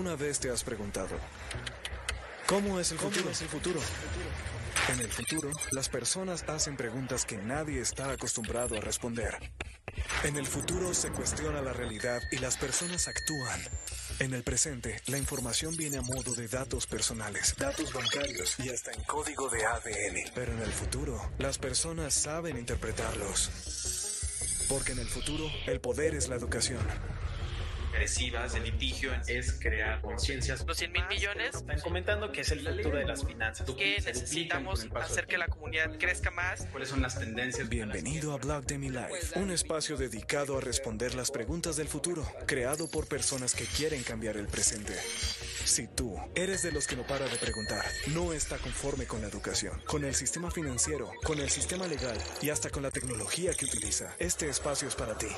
¿Alguna vez te has preguntado cómo es el futuro? es el futuro? En el futuro, las personas hacen preguntas que nadie está acostumbrado a responder. En el futuro se cuestiona la realidad y las personas actúan. En el presente, la información viene a modo de datos personales, datos bancarios y hasta en código de ADN. Pero en el futuro, las personas saben interpretarlos. Porque en el futuro, el poder es la educación agresivas de litigio es crear conciencias. Los 100 mil millones. Están comentando que es el futuro de las finanzas. Que necesitamos hacer que la comunidad crezca más. ¿Cuáles son las tendencias? Bienvenido a Blog de Mi Life, un espacio dedicado a responder las preguntas del futuro, creado por personas que quieren cambiar el presente. Si tú eres de los que no para de preguntar, no está conforme con la educación, con el sistema financiero, con el sistema legal y hasta con la tecnología que utiliza, este espacio es para ti.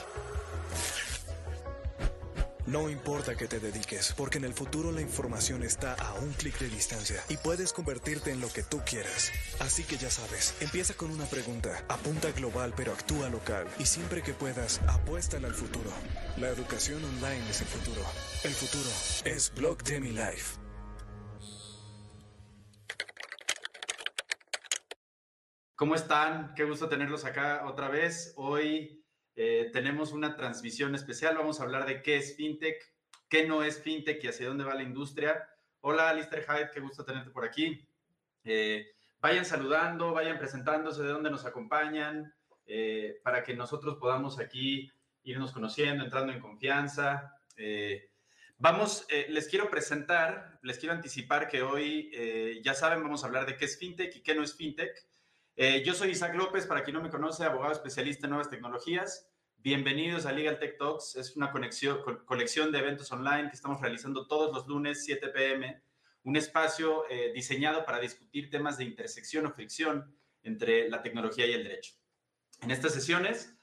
No importa que te dediques, porque en el futuro la información está a un clic de distancia y puedes convertirte en lo que tú quieras. Así que ya sabes, empieza con una pregunta, apunta global pero actúa local y siempre que puedas, apuéstale al futuro. La educación online es el futuro. El futuro es Blog Demi Life. ¿Cómo están? Qué gusto tenerlos acá otra vez. Hoy eh, tenemos una transmisión especial. Vamos a hablar de qué es FinTech, qué no es FinTech y hacia dónde va la industria. Hola, Alistair Hyde, qué gusto tenerte por aquí. Eh, vayan saludando, vayan presentándose de dónde nos acompañan, eh, para que nosotros podamos aquí irnos conociendo, entrando en confianza. vamos, les quiero presentar, les quiero anticipar que hoy, ya saben, vamos a hablar de qué es FinTech y qué no es FinTech. Eh, yo soy Isaac López, para quien no me conoce, abogado especialista en nuevas tecnologías. Bienvenidos a Legal Tech Talks. Es una colección de eventos online que estamos realizando todos los lunes, 7 pm. Un espacio eh, diseñado para discutir temas de intersección o fricción entre la tecnología y el derecho. En estas sesiones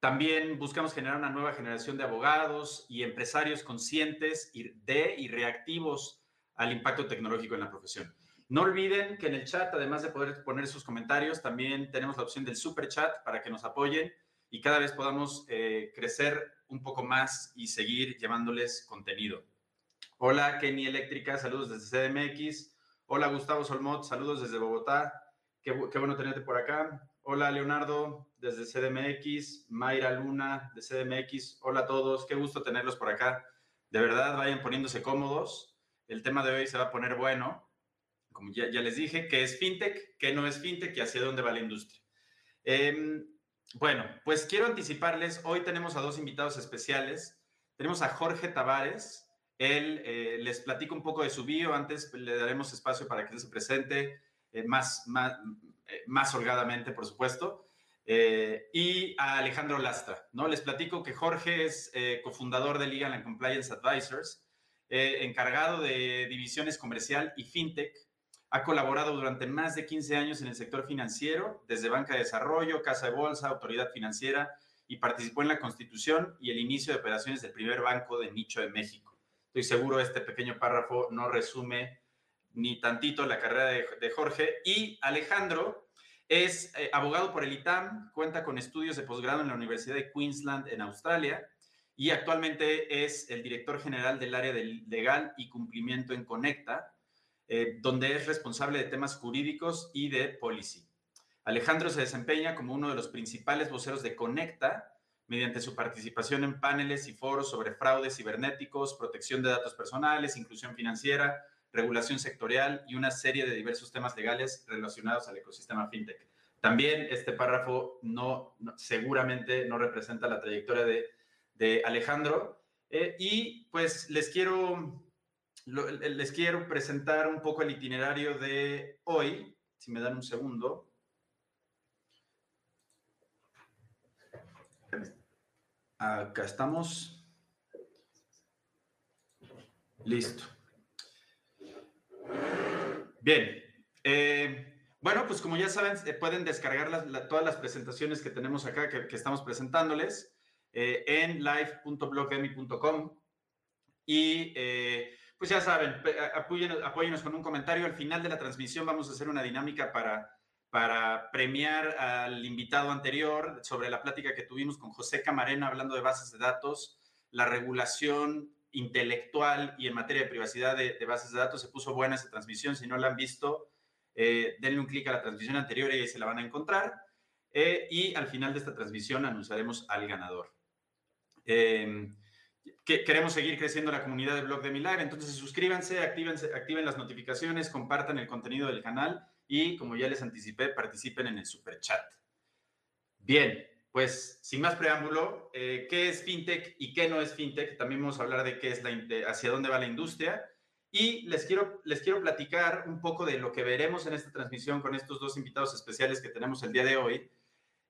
también buscamos generar una nueva generación de abogados y empresarios conscientes de y reactivos al impacto tecnológico en la profesión. No olviden que en el chat, además de poder poner sus comentarios, también tenemos la opción del super chat para que nos apoyen y cada vez podamos eh, crecer un poco más y seguir llevándoles contenido. Hola Kenny Eléctrica, saludos desde CDMX. Hola Gustavo Solmot, saludos desde Bogotá. Qué, bueno tenerte por acá. Hola Leonardo desde CDMX. Mayra Luna de CDMX. Hola a todos, qué gusto tenerlos por acá. De verdad, vayan poniéndose cómodos. El tema de hoy se va a poner bueno como ya, les dije, qué es fintech, qué no es fintech y hacia dónde va la industria. Em, bueno, pues quiero anticiparles, hoy tenemos a dos invitados especiales. Tenemos a Jorge Tavares, él eh, les platico un poco de su bio, antes le daremos espacio para que él se presente eh, más, más, eh, más, holgadamente, por supuesto. y a Alejandro Lastra, ¿no? Les platico que Jorge es cofundador de Legal and Compliance Advisors, encargado de divisiones comercial y fintech ha colaborado durante más de 15 años en el sector financiero, desde Banca de Desarrollo, Casa de Bolsa, Autoridad Financiera, y participó en la constitución y el inicio de operaciones del primer banco de nicho de México. Estoy seguro este pequeño párrafo no resume ni tantito la carrera de, Jorge. Y Alejandro es eh, abogado por el ITAM, cuenta con estudios de posgrado en la Universidad de Queensland en Australia y actualmente es el director general del área de legal y cumplimiento en Conecta, eh, donde es responsable de temas jurídicos y de policy. Alejandro se desempeña como uno de los principales voceros de Conecta mediante su participación en paneles y foros sobre fraudes cibernéticos, protección de datos personales, inclusión financiera, regulación sectorial y una serie de diversos temas legales relacionados al ecosistema fintech. También este párrafo no, seguramente no representa la trayectoria de, Alejandro. Eh, y pues les quiero les quiero presentar un poco el itinerario de hoy, si me dan un segundo. Acá estamos. Listo. Bien. Eh, bueno, pues como ya saben, eh, pueden descargar todas las presentaciones que tenemos acá, que, estamos presentándoles, eh, en live.blogemi.com. Y pues ya saben, apóyenos, con un comentario. Al final de la transmisión vamos a hacer una dinámica para, para premiar al invitado anterior sobre la plática que tuvimos con José Camarena hablando de bases de datos, la regulación intelectual y en materia de privacidad de, bases de datos. Se puso buena esa transmisión. Si no la han visto, eh, denle un clic a la transmisión anterior y ahí se la van a encontrar. Eh, y al final de esta transmisión anunciaremos al ganador. Em, que, queremos seguir creciendo la comunidad de Blog de Mi Live, entonces suscríbanse, activen las notificaciones, compartan el contenido del canal y, como ya les anticipé, participen en el super chat. Bien, pues sin más preámbulo, eh, ¿qué es fintech y qué no es fintech? También vamos a hablar de qué es la, hacia dónde va la industria. Y les quiero, les quiero platicar un poco de lo que veremos en esta transmisión con estos dos invitados especiales que tenemos el día de hoy.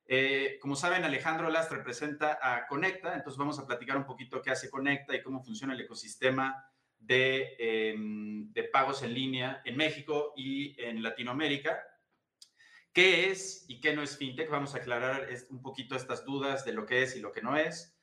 Eh, como saben, Alejandro Last representa a Conecta, entonces vamos a platicar un poquito qué hace Conecta y cómo funciona el ecosistema de, em, de pagos en línea en México y en Latinoamérica. ¿Qué es y qué no es fintech? Vamos a aclarar un poquito estas dudas de lo que es y lo que no es.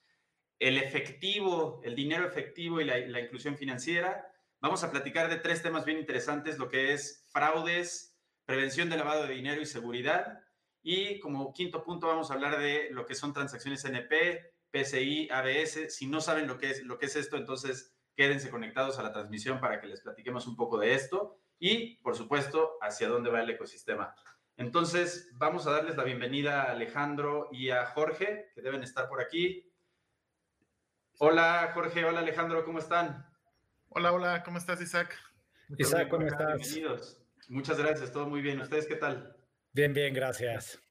El efectivo, el dinero efectivo y la, inclusión financiera. Vamos a platicar de tres temas bien interesantes, lo que es fraudes, prevención de lavado de dinero y seguridad. Y como quinto punto vamos a hablar de lo que son transacciones NP, PCI, ABS. Si no saben lo que es, lo que es esto, entonces quédense conectados a la transmisión para que les platiquemos un poco de esto. Y, por supuesto, hacia dónde va el ecosistema. Entonces, vamos a darles la bienvenida a Alejandro y a Jorge, que deben estar por aquí. Hola, Jorge. Hola, Alejandro. ¿Cómo están? Hola, hola. ¿Cómo estás, Isaac? Isaac, ¿cómo estás? Bienvenidos. Muchas gracias. Todo muy bien. ¿Ustedes qué tal? Bien, bien. Gracias.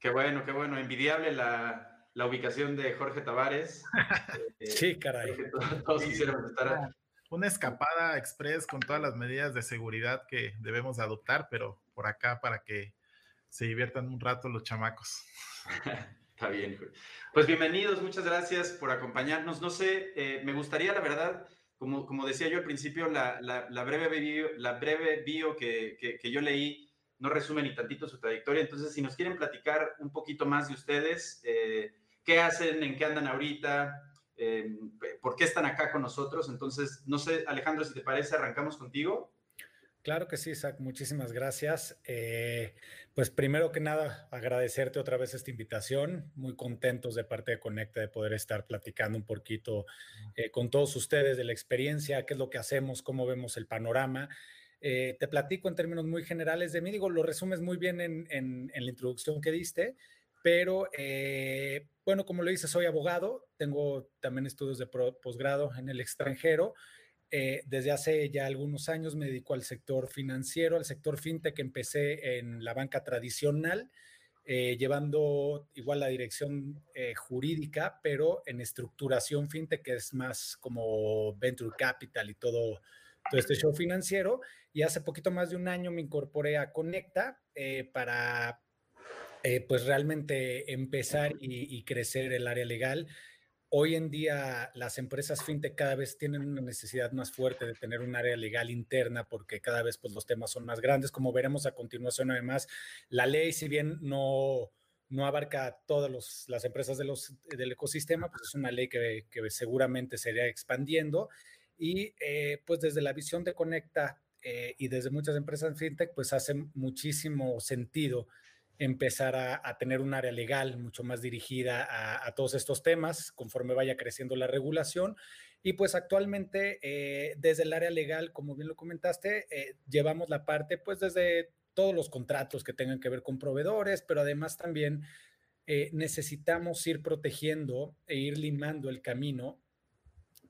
Qué bueno, qué bueno. Envidiable la, ubicación de Jorge Tavares. sí, caray. Todos, estar. Una escapada express con todas las medidas de seguridad que debemos adoptar, pero por acá para que se diviertan un rato los chamacos. Está bien. Pues bienvenidos, muchas gracias por acompañarnos. No sé, eh, me gustaría, la verdad, como, como decía yo al principio, la, la, breve bio, la breve bio que, que, yo leí no resume ni tantito su trayectoria. Entonces, si nos quieren platicar un poquito más de ustedes, eh, qué hacen, en qué andan ahorita, eh, por qué están acá con nosotros. Entonces, no sé, Alejandro, si te parece, arrancamos contigo. Claro que sí, Isaac, muchísimas gracias. Eh, pues primero que nada, agradecerte otra vez esta invitación. Muy contentos de parte de Conecta de poder estar platicando un poquito eh, con todos ustedes de la experiencia, qué es lo que hacemos, cómo vemos el panorama. Eh, te platico en términos muy generales de mí, digo, lo resumes muy bien en, en la introducción que diste, pero bueno, como lo dices, soy abogado, tengo también estudios de posgrado en el extranjero. Eh, desde hace ya algunos años me dedico al sector financiero, al sector fintech. Empecé en la banca tradicional, eh, llevando igual la dirección eh, jurídica, pero en estructuración fintech, que es más como venture capital y todo, todo este show financiero. Y hace poquito más de un año me incorporé a Conecta para pues realmente empezar y crecer el área legal Hoy en día las empresas fintech cada vez tienen una necesidad más fuerte de tener un área legal interna porque cada vez pues, los temas son más grandes. Como veremos a continuación, además, la ley, si bien no, no abarca todas las empresas del ecosistema, pues es una ley que, que seguramente se irá expandiendo. Y eh, pues desde la visión de Conecta eh, y desde muchas empresas fintech, pues hace muchísimo sentido empezar a, tener un área legal mucho más dirigida a, todos estos temas conforme vaya creciendo la regulación. Y pues actualmente eh, desde el área legal, como bien lo comentaste, eh, llevamos la parte pues desde todos los contratos que tengan que ver con proveedores, pero además también necesitamos ir protegiendo e ir limando el camino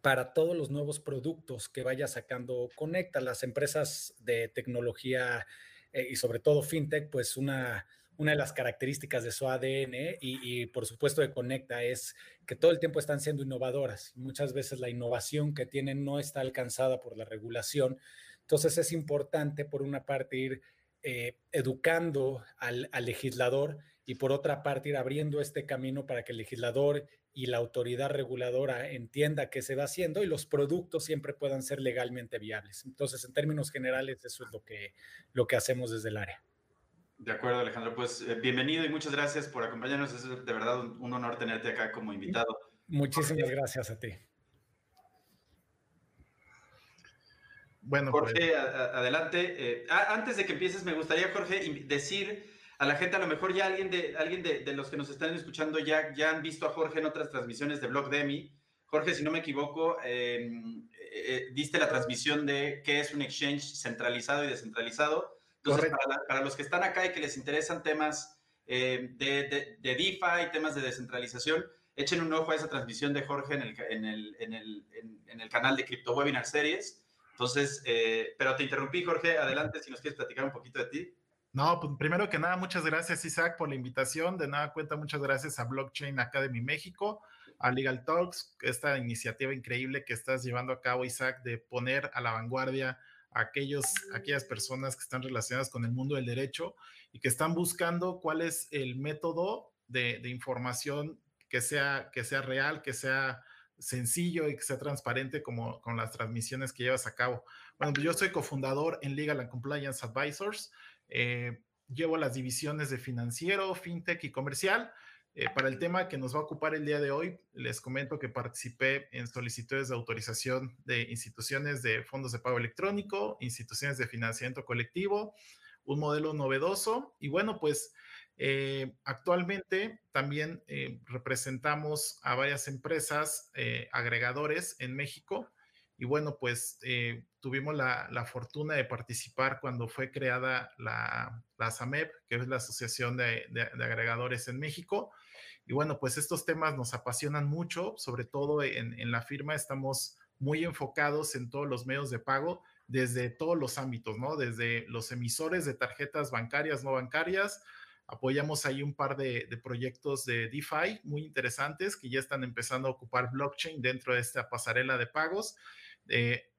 para todos los nuevos productos que vaya sacando Conecta, las empresas de tecnología y sobre todo fintech, pues una una de las características de su ADN y, por supuesto de Conecta es que todo el tiempo están siendo innovadoras. Muchas veces la innovación que tienen no está alcanzada por la regulación. Entonces es importante, por una parte, ir eh, educando al, legislador y por otra parte ir abriendo este camino para que el legislador y la autoridad reguladora entienda qué se va haciendo y los productos siempre puedan ser legalmente viables. Entonces, en términos generales, eso es lo que, lo que hacemos desde el área. De acuerdo, Alejandro. Pues eh, bienvenido y muchas gracias por acompañarnos. Es de verdad un, honor tenerte acá como invitado. Muchísimas gracias a ti. Bueno, pues Jorge, adelante. Eh, antes de que empieces, me gustaría, Jorge, decir a la gente, a lo mejor ya alguien de, alguien de, los que nos están escuchando ya, ya han visto a Jorge en otras transmisiones de Blog Demi. Jorge, si no me equivoco, em, eh, diste la transmisión de qué es un exchange centralizado y descentralizado. Entonces, para, los que están acá y que les interesan temas eh, de, de, de, DeFi, temas de descentralización, echen un ojo a esa transmisión de Jorge en el, en el, en el, en el canal de Crypto Webinar Series. Entonces, eh, pero te interrumpí, Jorge. Adelante, si nos quieres platicar un poquito de ti. No, pues primero que nada, muchas gracias, Isaac, por la invitación. De nada cuenta, muchas gracias a Blockchain Academy México, a Legal Talks, esta iniciativa increíble que estás llevando a cabo, Isaac, de poner a la vanguardia a aquellos, aquellas personas que están relacionadas con el mundo del derecho y que están buscando cuál es el método de, de información que sea, que sea real, que sea sencillo y que sea transparente como con las transmisiones que llevas a cabo. Bueno, pues yo soy cofundador en Legal and Compliance Advisors. Eh, llevo las divisiones de financiero, fintech y comercial. Eh, para el tema que nos va a ocupar el día de hoy, les comento que participé en solicitudes de autorización de instituciones de fondos de pago electrónico, instituciones de financiamiento colectivo, un modelo novedoso y bueno, pues eh, actualmente también representamos a varias empresas agregadores en México y bueno, pues tuvimos la, fortuna de participar cuando fue creada la, la SAMEP, que es la Asociación de, Agregadores en México. Y bueno, pues estos temas nos apasionan mucho, sobre todo en, en la firma estamos muy enfocados en todos los medios de pago desde todos los ámbitos, ¿no? Desde los emisores de tarjetas bancarias, no bancarias, Apoyamos ahí un par de, proyectos de DeFi muy interesantes que ya están empezando a ocupar blockchain dentro de esta pasarela de pagos. Eh,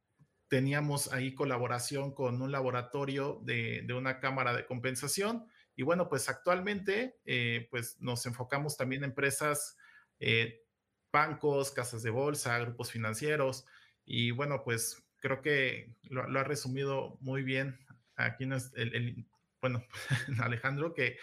teníamos ahí colaboración con un laboratorio de, una cámara de compensación. Y bueno, pues actualmente eh, pues nos enfocamos también en empresas, eh, bancos, casas de bolsa, grupos financieros. Y bueno, pues creo que lo, ha resumido muy bien aquí el, el, bueno, Alejandro, que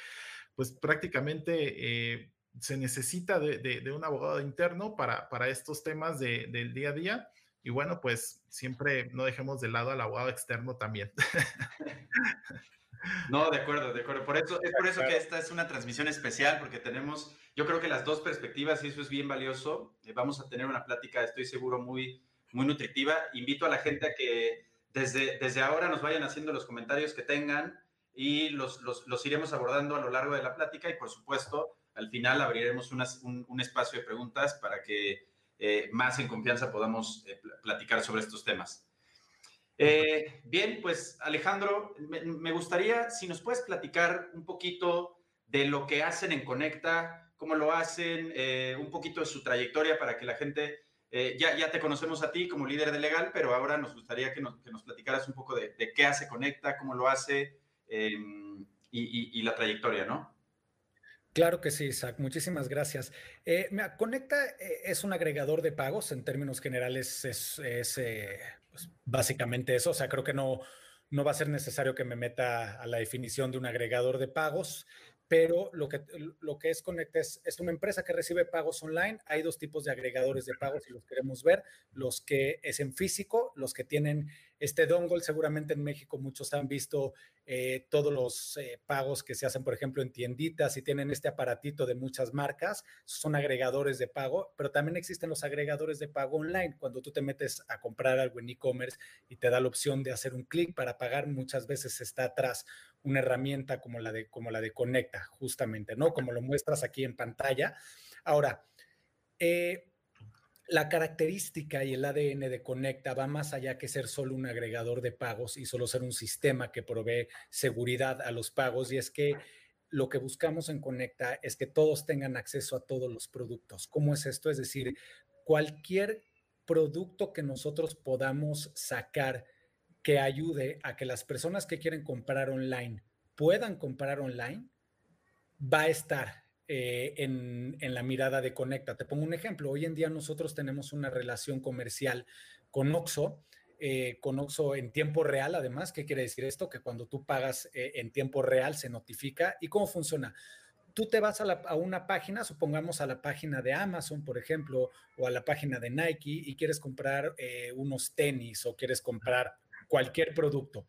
pues prácticamente eh, se necesita de, un abogado interno para, para estos temas del día a día. Y bueno, pues siempre no dejemos de lado al abogado externo también. No, de acuerdo, de acuerdo. Por eso, es por eso que esta es una transmisión especial, porque tenemos, yo creo que las dos perspectivas, y eso es bien valioso. Eh, vamos a tener una plática, estoy seguro, muy, muy nutritiva. Invito a la gente a que desde, desde ahora nos vayan haciendo los comentarios que tengan y los, los, iremos abordando a lo largo de la plática y por supuesto al final abriremos un, un, espacio de preguntas para que eh, más en confianza podamos eh, platicar sobre estos temas. Eh, bien, pues Alejandro, me, gustaría si nos puedes platicar un poquito de lo que hacen en Conecta, cómo lo hacen, un poquito de su trayectoria para que la gente, ya, ya te conocemos a ti como líder de legal, pero ahora nos gustaría que nos, que nos platicaras un poco de, de qué hace Conecta, cómo lo hace, Em, y, la trayectoria, ¿no? Claro que sí, Isaac. Muchísimas gracias. Eh, Conecta eh, es un agregador de pagos. En términos generales es, eh, pues, básicamente eso. O sea, creo que no, no va a ser necesario que me meta a la definición de un agregador de pagos pero lo que, lo que es Connect es, una empresa que recibe pagos online. Hay dos tipos de agregadores de pagos si los queremos ver, los que es en físico, los que tienen este dongle, seguramente en México muchos han visto eh, todos los eh, pagos que se hacen, por ejemplo, en tienditas y tienen este aparatito de muchas marcas, son agregadores de pago, pero también existen los agregadores de pago online. Cuando tú te metes a comprar algo en e-commerce y te da la opción de hacer un clic para pagar, muchas veces está atrás una herramienta como la de, como la de Conecta, justamente, ¿no? Como lo muestras aquí en pantalla. Ahora, eh, la característica y el ADN de Conecta va más allá que ser solo un agregador de pagos y solo ser un sistema que provee seguridad a los pagos. Y es que lo que buscamos en Conecta es que todos tengan acceso a todos los productos. ¿Cómo es esto? Es decir, cualquier producto que nosotros podamos sacar que ayude a que las personas que quieren comprar online puedan comprar online, va a estar eh, en, la mirada de Conecta. Te pongo un ejemplo. Hoy en día nosotros tenemos una relación comercial con Oxo, eh, con Oxo en tiempo real, además. ¿Qué quiere decir esto? Que cuando tú pagas eh, en tiempo real se notifica. ¿Y cómo funciona? Tú te vas a, una página, supongamos a la página de Amazon, por ejemplo, o a la página de Nike y quieres comprar unos tenis o quieres comprar cualquier producto.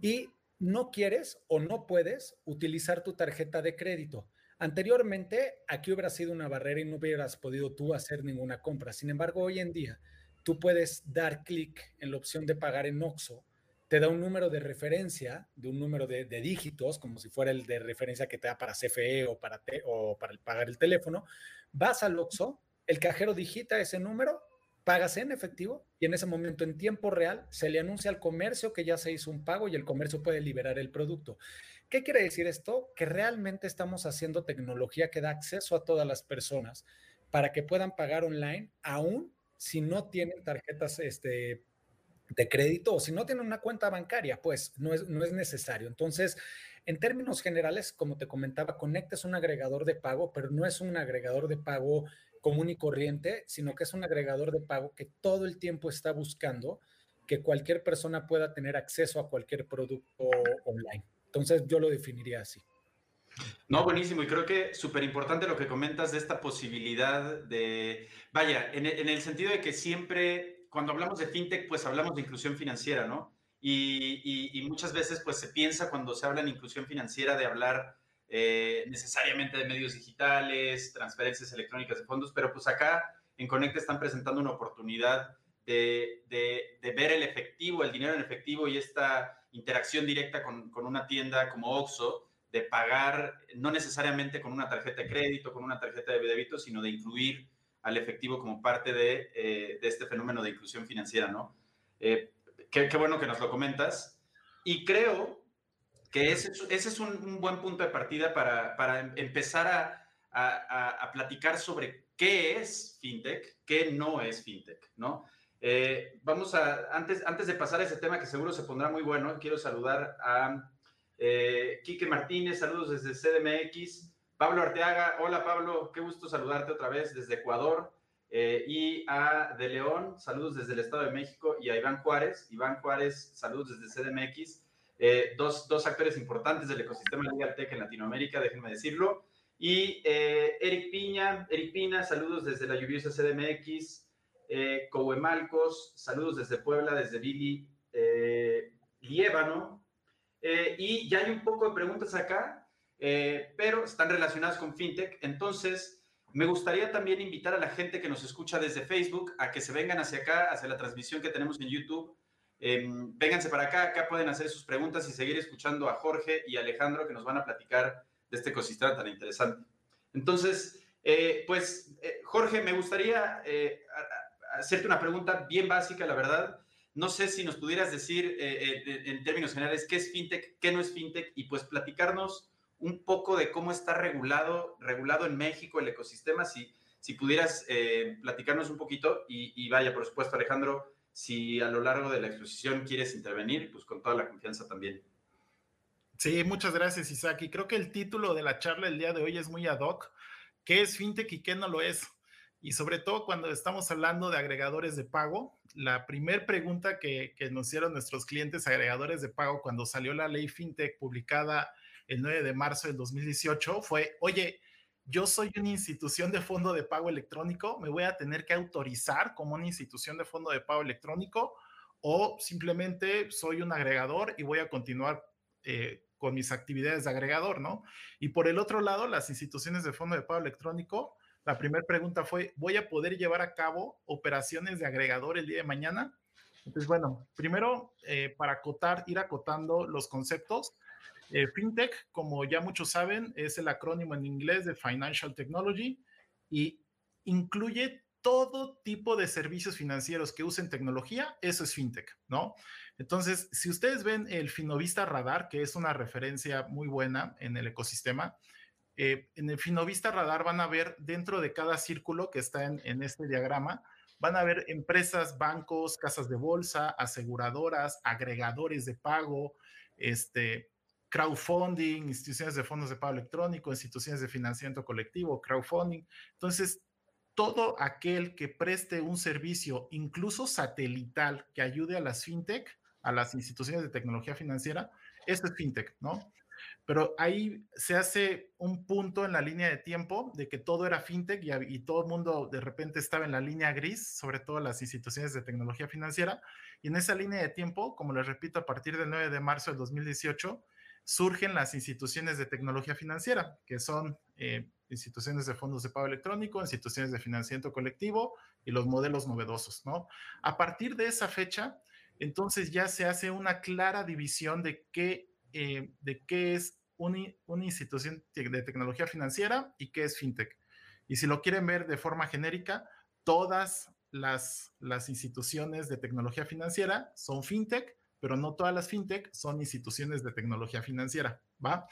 Y no quieres o no puedes utilizar tu tarjeta de crédito. Anteriormente, aquí hubiera sido una barrera y no hubieras podido tú hacer ninguna compra. Sin embargo, hoy en día, tú puedes dar clic en la opción de pagar en OXO, te da un número de referencia, de un número de, dígitos, como si fuera el de referencia que te da para CFE o para, o para pagar el teléfono. Vas al OXO, el cajero digita ese número, pagas en efectivo y en ese momento en tiempo real se le anuncia al comercio que ya se hizo un pago y el comercio puede liberar el producto. ¿Qué quiere decir esto? Que realmente estamos haciendo tecnología que da acceso a todas las personas para que puedan pagar online, aún si no tienen tarjetas este, de crédito o si no tienen una cuenta bancaria, pues no es, no es necesario. Entonces, en términos generales, como te comentaba, Conecta es un agregador de pago, pero no es un agregador de pago común y corriente, sino que es un agregador de pago que todo el tiempo está buscando que cualquier persona pueda tener acceso a cualquier producto online. Entonces, yo lo definiría así. No, buenísimo. Y creo que súper importante lo que comentas de esta posibilidad de, vaya, en, el sentido de que siempre, cuando hablamos de fintech, pues hablamos de inclusión financiera, ¿no? Y, muchas veces, pues se piensa cuando se habla de inclusión financiera de hablar eh, necesariamente de medios digitales, transferencias electrónicas de fondos, pero pues acá en Conecta están presentando una oportunidad de, de, ver el efectivo, el dinero en efectivo y esta interacción directa con, con una tienda como Oxxo, de pagar no necesariamente con una tarjeta de crédito, con una tarjeta de débito, sino de incluir al efectivo como parte de, eh, de este fenómeno de inclusión financiera, ¿no? Eh, qué, qué, bueno que nos lo comentas. Y creo que ese, ese es un, buen punto de partida para, para em, empezar a, a, a, platicar sobre qué es fintech, qué no es fintech, ¿no? Eh, vamos a, antes, antes de pasar a ese tema que seguro se pondrá muy bueno, quiero saludar a eh, Quique Martínez, saludos desde CDMX. Pablo Arteaga, hola Pablo, qué gusto saludarte otra vez desde Ecuador. Eh, y a De León, saludos desde el Estado de México. Y a Iván Juárez, Iván Juárez, saludos desde CDMX. Eh, dos, dos, actores importantes del ecosistema Legal Tech en Latinoamérica, déjenme decirlo. Y Eric Piña, Eric Pina, saludos desde la lluviosa CDMX. Eh, saludos desde Puebla, desde Billy Liébano, eh, y ya hay un poco de preguntas acá, eh, pero están relacionadas con FinTech. Entonces, me gustaría también invitar a la gente que nos escucha desde Facebook a que se vengan hacia acá, hacia la transmisión que tenemos en YouTube. Eh, vénganse para acá, acá pueden hacer sus preguntas y seguir escuchando a Jorge y Alejandro que nos van a platicar de este ecosistema tan interesante. Entonces, eh, pues, Jorge, me gustaría hacerte una pregunta bien básica, la verdad. No sé si nos pudieras decir eh, eh, en términos generales qué es fintech, qué no es fintech y pues platicarnos un poco de cómo está regulado, regulado en México el ecosistema, si, si pudieras eh, platicarnos un poquito y, vaya, por supuesto, Alejandro, si a lo largo de la exposición quieres intervenir, pues con toda la confianza también. Sí, muchas gracias, Isaac. Y creo que el título de la charla el día de hoy es muy ad hoc. ¿Qué es fintech y qué no lo es? Y sobre todo cuando estamos hablando de agregadores de pago, la primera pregunta que, nos hicieron nuestros clientes agregadores de pago cuando salió la ley FinTech publicada el 9 de marzo del 2018 fue, oye, yo soy una institución de fondo de pago electrónico, me voy a tener que autorizar como una institución de fondo de pago electrónico o simplemente soy un agregador y voy a continuar eh, con mis actividades de agregador, ¿no? Y por el otro lado, las instituciones de fondo de pago electrónico la primera pregunta fue, ¿voy a poder llevar a cabo operaciones de agregador el día de mañana? Entonces, bueno, primero, eh, para acotar, ir acotando los conceptos. Eh, FinTech, como ya muchos saben, es el acrónimo en inglés de Financial Technology y incluye todo tipo de servicios financieros que usen tecnología, eso es FinTech, ¿no? Entonces, si ustedes ven el Finovista Radar, que es una referencia muy buena en el ecosistema, eh, en el Finovista Radar van a ver dentro de cada círculo que está en, este diagrama, van a ver empresas, bancos, casas de bolsa, aseguradoras, agregadores de pago, este, crowdfunding, instituciones de fondos de pago electrónico, instituciones de financiamiento colectivo, crowdfunding. Entonces, todo aquel que preste un servicio, incluso satelital, que ayude a las fintech, a las instituciones de tecnología financiera, esto es fintech, ¿no? Pero ahí se hace un punto en la línea de tiempo de que todo era fintech y, todo el mundo de repente estaba en la línea gris, sobre todo las instituciones de tecnología financiera. Y en esa línea de tiempo, como les repito, a partir del 9 de marzo del 2018, surgen las instituciones de tecnología financiera, que son eh, instituciones de fondos de pago electrónico, instituciones de financiamiento colectivo y los modelos novedosos, ¿no? A partir de esa fecha, entonces ya se hace una clara división de qué, eh, de qué es una, una, institución de tecnología financiera y qué es fintech. Y si lo quieren ver de forma genérica, todas las, las instituciones de tecnología financiera son fintech, pero no todas las fintech son instituciones de tecnología financiera, ¿va?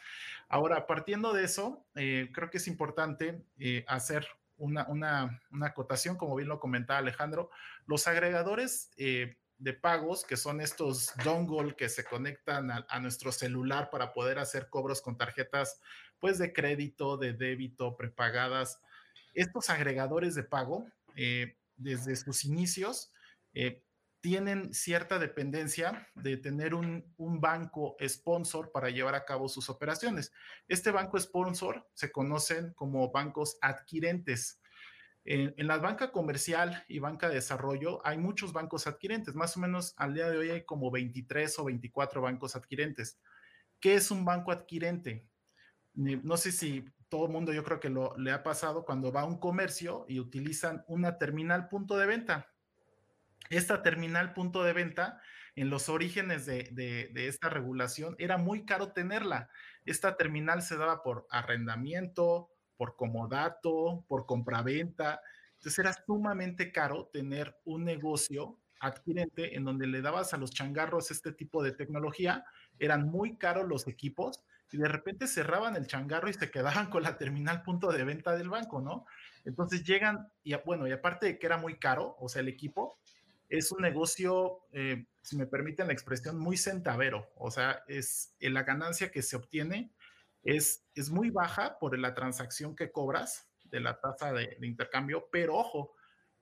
Ahora, partiendo de eso, eh, creo que es importante eh, hacer una, una, una, acotación, como bien lo comentaba Alejandro, los agregadores de pagos, que son estos dongle que se conectan a, nuestro celular para poder hacer cobros con tarjetas, pues de crédito, de débito, prepagadas. Estos agregadores de pago, desde sus inicios, tienen cierta dependencia de tener un, banco sponsor para llevar a cabo sus operaciones. Este banco sponsor se conocen como bancos adquirentes. En, en, la banca comercial y banca de desarrollo hay muchos bancos adquirentes, más o menos al día de hoy hay como 23 o 24 bancos adquirentes. ¿Qué es un banco adquirente? No sé si todo el mundo yo creo que lo, le ha pasado cuando va a un comercio y utilizan una terminal punto de venta esta terminal punto de venta, en los orígenes de, de, de, esta regulación, era muy caro tenerla. Esta terminal se daba por arrendamiento, por comodato, por compraventa. Entonces era sumamente caro tener un negocio adquirente en donde le dabas a los changarros este tipo de tecnología. Eran muy caros los equipos y de repente cerraban el changarro y se quedaban con la terminal punto de venta del banco, ¿no? Entonces llegan, y bueno, y aparte de que era muy caro, o sea, el equipo, es un negocio, eh, si me permiten la expresión, muy centavero. O sea, es eh, la ganancia que se obtiene es, es muy baja por la transacción que cobras de la tasa de, intercambio, pero ojo,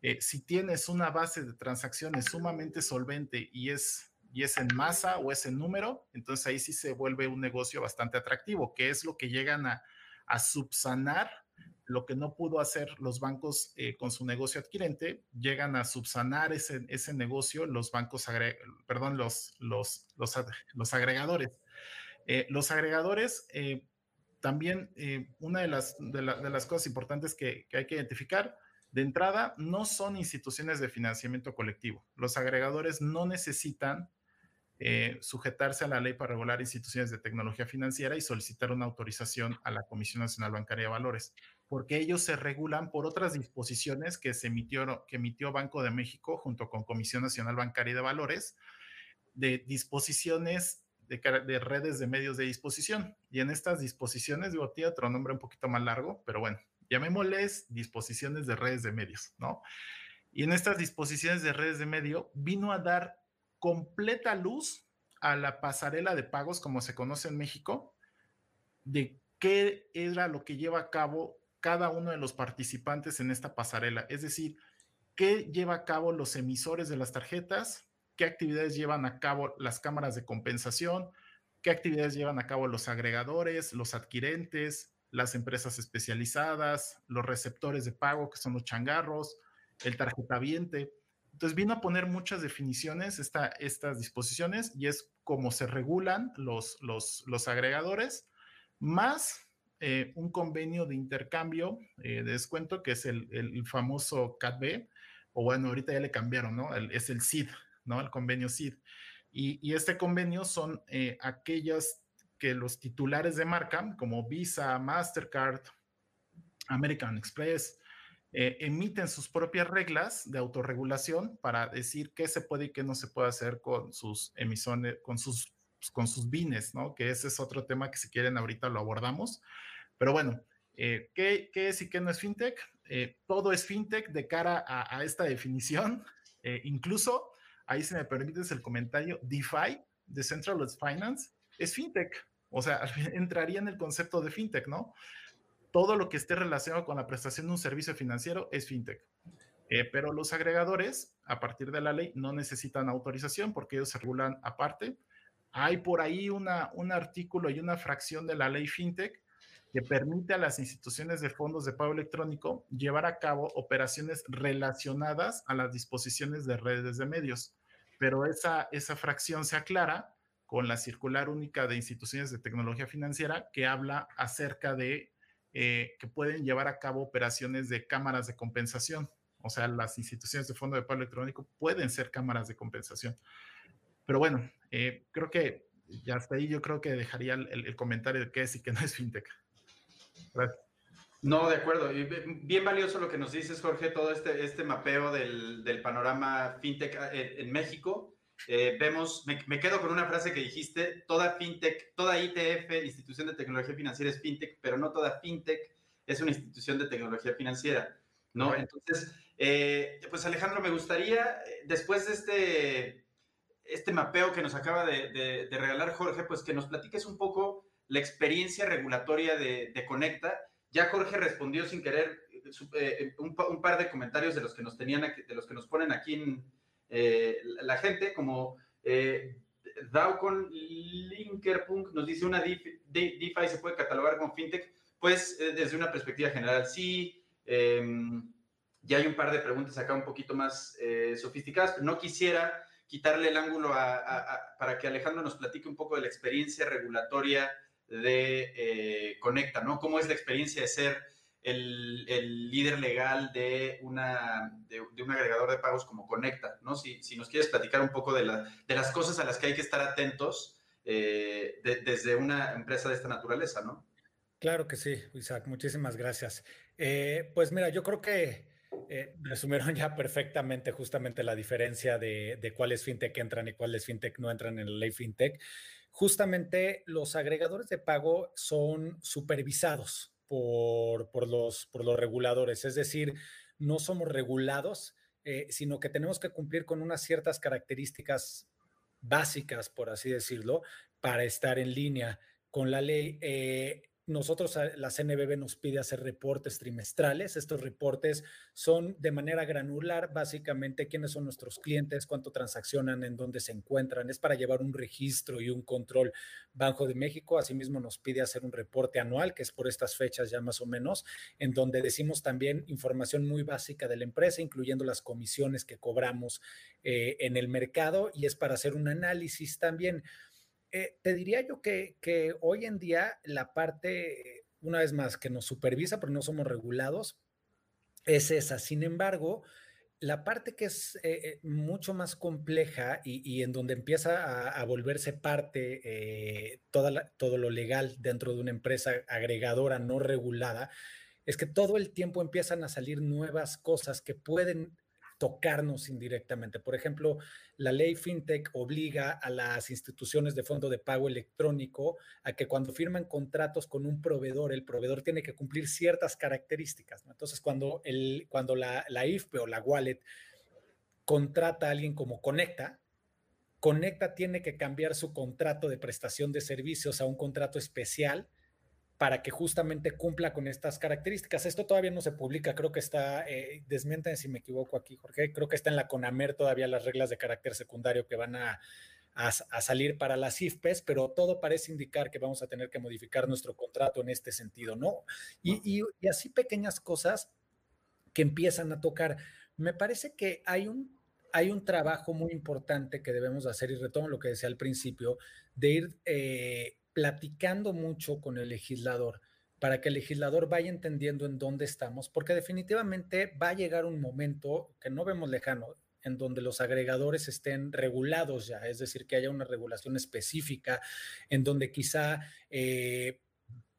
eh, si tienes una base de transacciones sumamente solvente y es, y es en masa o es en número, entonces ahí sí se vuelve un negocio bastante atractivo, que es lo que llegan a, a subsanar lo que no pudo hacer los bancos eh, con su negocio adquirente, llegan a subsanar ese, ese negocio los bancos, perdón, los, los, los, los agregadores. Eh, los agregadores, también eh, una de las, de, la, de las cosas importantes que, que hay que identificar, de entrada, no son instituciones de financiamiento colectivo. Los agregadores no necesitan eh, sujetarse a la ley para regular instituciones de tecnología financiera y solicitar una autorización a la Comisión Nacional Bancaria de Valores, porque ellos se regulan por otras disposiciones que, se emitió, que emitió Banco de México junto con Comisión Nacional Bancaria de Valores, de disposiciones de, de redes de medios de disposición. Y en estas disposiciones, digo, tiene otro nombre un poquito más largo, pero bueno, llamémosles disposiciones de redes de medios, ¿no? Y en estas disposiciones de redes de medio vino a dar completa luz a la pasarela de pagos, como se conoce en México, de qué era lo que lleva a cabo cada uno de los participantes en esta pasarela. Es decir, qué lleva a cabo los emisores de las tarjetas, qué actividades llevan a cabo las cámaras de compensación, qué actividades llevan a cabo los agregadores, los adquirentes, las empresas especializadas, los receptores de pago, que son los changarros, el tarjetaviente. Entonces vino a poner muchas definiciones esta, estas disposiciones y es como se regulan los, los, los agregadores, más eh, un convenio de intercambio eh, de descuento que es el, el famoso CATB, o bueno, ahorita ya le cambiaron, ¿no? El, es el CID, ¿no? El convenio CID. Y, y este convenio son eh, aquellas que los titulares de marca, como Visa, Mastercard, American Express, eh, emiten sus propias reglas de autorregulación para decir qué se puede y qué no se puede hacer con sus emisiones, con sus, con sus bienes, ¿no? Que ese es otro tema que si quieren ahorita lo abordamos. Pero bueno, eh, ¿qué, ¿qué, es y qué no es fintech? Eh, todo es fintech de cara a, a esta definición. Eh, incluso, ahí si me permites el comentario, DeFi, Decentralized Finance, es fintech. O sea, entraría en el concepto de fintech, ¿no? todo lo que esté relacionado con la prestación de un servicio financiero es fintech. Eh, pero los agregadores, a partir de la ley, no necesitan autorización porque ellos se regulan aparte. Hay por ahí una, un artículo y una fracción de la ley fintech que permite a las instituciones de fondos de pago electrónico llevar a cabo operaciones relacionadas a las disposiciones de redes de medios. Pero esa, esa fracción se aclara con la circular única de instituciones de tecnología financiera que habla acerca de eh, que pueden llevar a cabo operaciones de cámaras de compensación. O sea, las instituciones de fondo de pago electrónico pueden ser cámaras de compensación. Pero bueno, eh, creo que ya hasta ahí yo creo que dejaría el, comentario de qué es y qué no es fintech. Gracias. No, de acuerdo. Y bien valioso lo que nos dices, Jorge, todo este, este mapeo del, del panorama fintech eh, en, México. Eh, vemos, me, me, quedo con una frase que dijiste, toda fintech, toda ITF, institución de tecnología financiera es fintech, pero no toda fintech es una institución de tecnología financiera, ¿no? Entonces, eh, pues Alejandro, me gustaría, después de este, este mapeo que nos acaba de, de, de, regalar Jorge, pues que nos platiques un poco la experiencia regulatoria de, de Conecta ya Jorge respondió sin querer eh, un, par de comentarios de los que nos tenían, de los que nos ponen aquí eh, la gente, como eh, Daucon Linkerpunk nos dice una DeFi, se puede catalogar como fintech, pues desde una perspectiva general sí. Em, ya hay un par de preguntas acá un poquito más sofisticadas, pero no quisiera quitarle el ángulo para que Alejandro nos platique un poco de la experiencia regulatoria de eh, Conecta, ¿no? ¿Cómo es la experiencia de ser el, líder legal de, una, de, un agregador de pagos como Conecta, ¿no? Si, nos quieres platicar un poco de, de, las cosas a las que hay que estar atentos eh, desde una empresa de esta naturaleza, ¿no? Claro que sí, Isaac, muchísimas gracias. Eh, pues mira, yo creo que resumieron ya perfectamente justamente la diferencia de, de cuáles fintech entran y cuáles fintech no entran en la ley fintech justamente los agregadores de pago son supervisados por, por, los, por los reguladores, es decir, no somos regulados, eh, sino que tenemos que cumplir con unas ciertas características básicas, por así decirlo, para estar en línea con la ley. Eh, nosotros, la CNBB nos pide hacer reportes trimestrales. Estos reportes son de manera granular, básicamente quiénes son nuestros clientes, cuánto transaccionan, en dónde se encuentran. Es para llevar un registro y un control. Banco de México asimismo nos pide hacer un reporte anual, que es por estas fechas ya más o menos, en donde decimos también información muy básica de la empresa, incluyendo las comisiones que cobramos eh, en el mercado, y es para hacer un análisis también eh, te diría yo que, hoy en día la parte, una vez más, que nos supervisa, pero no somos regulados, es esa. Sin embargo, la parte que es eh, eh, mucho más compleja y, en donde empieza a, volverse parte todo lo legal dentro de una empresa agregadora no regulada, es que todo el tiempo empiezan a salir nuevas cosas que pueden tocarnos indirectamente. Por ejemplo, la ley FinTech obliga a las instituciones de fondo de pago electrónico a que cuando firman contratos con un proveedor, el proveedor tiene que cumplir ciertas características. Entonces, cuando, el, cuando la, la IFPE o la wallet contrata a alguien como Conecta, Conecta tiene que cambiar su contrato de prestación de servicios a un contrato especial para que justamente cumpla con estas características. Esto todavía no se publica, creo que está, eh, desmienten si me equivoco aquí, Jorge, creo que está en la CONAMER todavía las reglas de carácter secundario que van a, salir para las IFPES, pero todo parece indicar que vamos a tener que modificar nuestro contrato en este sentido, ¿no? Y, y así pequeñas cosas que empiezan a tocar. Me parece que hay un hay un trabajo muy importante que debemos hacer, y retomo lo que decía al principio, de ir eh, platicando mucho con el legislador para que el legislador vaya entendiendo en dónde estamos, porque definitivamente va a llegar un momento que no vemos lejano, en donde los agregadores estén regulados ya, es decir, que haya una regulación específica, en donde quizá eh,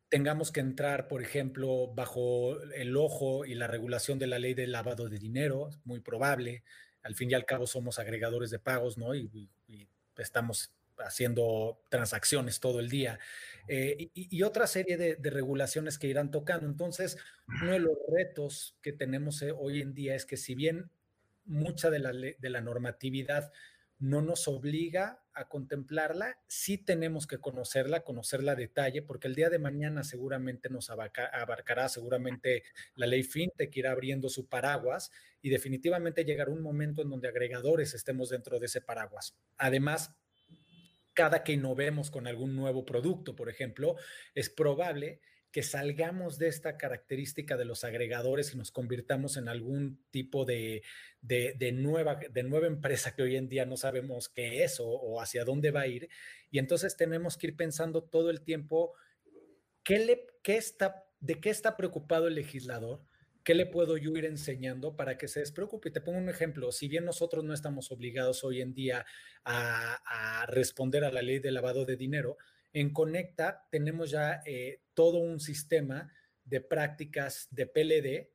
tengamos que entrar, por ejemplo, bajo el ojo y la regulación de la ley de lavado de dinero, muy probable. Al fin y al cabo somos agregadores de pagos, ¿no? Y, y estamos haciendo transacciones todo el día eh, y, otra serie de, regulaciones que irán tocando. Entonces, uno de los retos que tenemos eh, hoy en día es que si bien mucha de la, de normatividad no nos obliga a contemplarla, sí tenemos que conocerla, conocerla detalle, porque el día de mañana seguramente nos abarcará, seguramente la ley FinTech irá abriendo su paraguas y definitivamente llegará un momento en donde agregadores estemos dentro de ese paraguas. Además, cada que innovemos con algún nuevo producto, por ejemplo, es probable que salgamos de esta característica de los agregadores y nos convirtamos en algún tipo de, nueva, de nueva empresa que hoy en día no sabemos qué es o, hacia dónde va a ir. Y entonces tenemos que ir pensando todo el tiempo qué le, qué está, de qué está preocupado el legislador, ¿Qué le puedo yo ir enseñando para que se despreocupe? Y te pongo un ejemplo. Si bien nosotros no estamos obligados hoy en día a, responder a la ley de lavado de dinero, en Conecta tenemos ya eh, todo un sistema de prácticas de PLD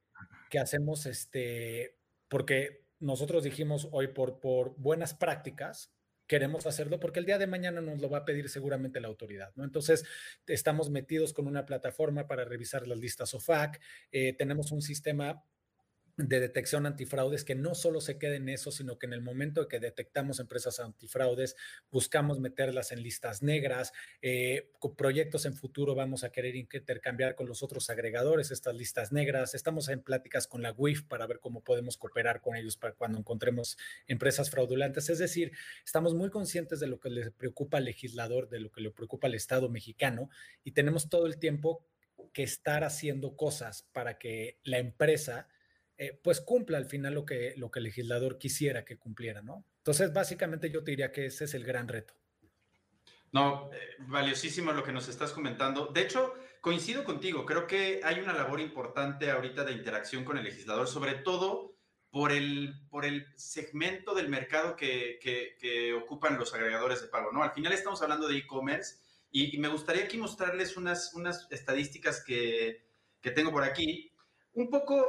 que hacemos, este, porque nosotros dijimos hoy por, por buenas prácticas, queremos hacerlo porque el día de mañana nos lo va a pedir seguramente la autoridad, ¿no? Entonces, estamos metidos con una plataforma para revisar las listas OFAC, eh, tenemos un sistema de detección antifraudes que no solo se quede en eso, sino que en el momento de que detectamos empresas antifraudes, buscamos meterlas en listas negras. Eh, proyectos en futuro vamos a querer intercambiar con los otros agregadores estas listas negras. Estamos en pláticas con la WIF para ver cómo podemos cooperar con ellos para cuando encontremos empresas fraudulentas. Es decir, estamos muy conscientes de lo que le preocupa al legislador, de lo que le preocupa al Estado mexicano y tenemos todo el tiempo que estar haciendo cosas para que la empresa eh, pues cumpla al final lo que, lo que el legislador quisiera que cumpliera, ¿no? Entonces, básicamente yo te diría que ese es el gran reto. No, eh, valiosísimo lo que nos estás comentando. De hecho, coincido contigo, creo que hay una labor importante ahorita de interacción con el legislador, sobre todo por el, por el segmento del mercado que, ocupan los agregadores de pago, ¿no? Al final estamos hablando de e-commerce y, me gustaría aquí mostrarles unas, unas estadísticas que, que tengo por aquí. Un poco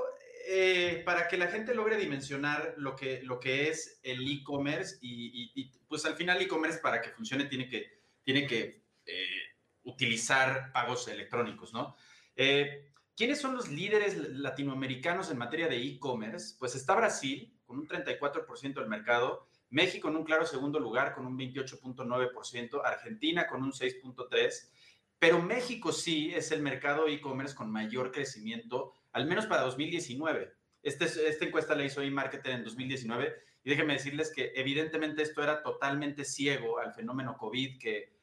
eh, para que la gente logre dimensionar lo que, lo que es el e-commerce y, pues al final e-commerce para que funcione tiene que, tiene que eh, utilizar pagos electrónicos, ¿no? Eh, ¿Quiénes son los líderes latinoamericanos en materia de e-commerce? Pues está Brasil con un 34% del mercado, México en un claro segundo lugar con un 28.9%, Argentina con un 6.3%, pero México sí es el mercado e-commerce con mayor crecimiento al menos para 2019. Este, esta encuesta la hizo eMarketer en 2019 y déjenme decirles que evidentemente esto era totalmente ciego al fenómeno COVID que,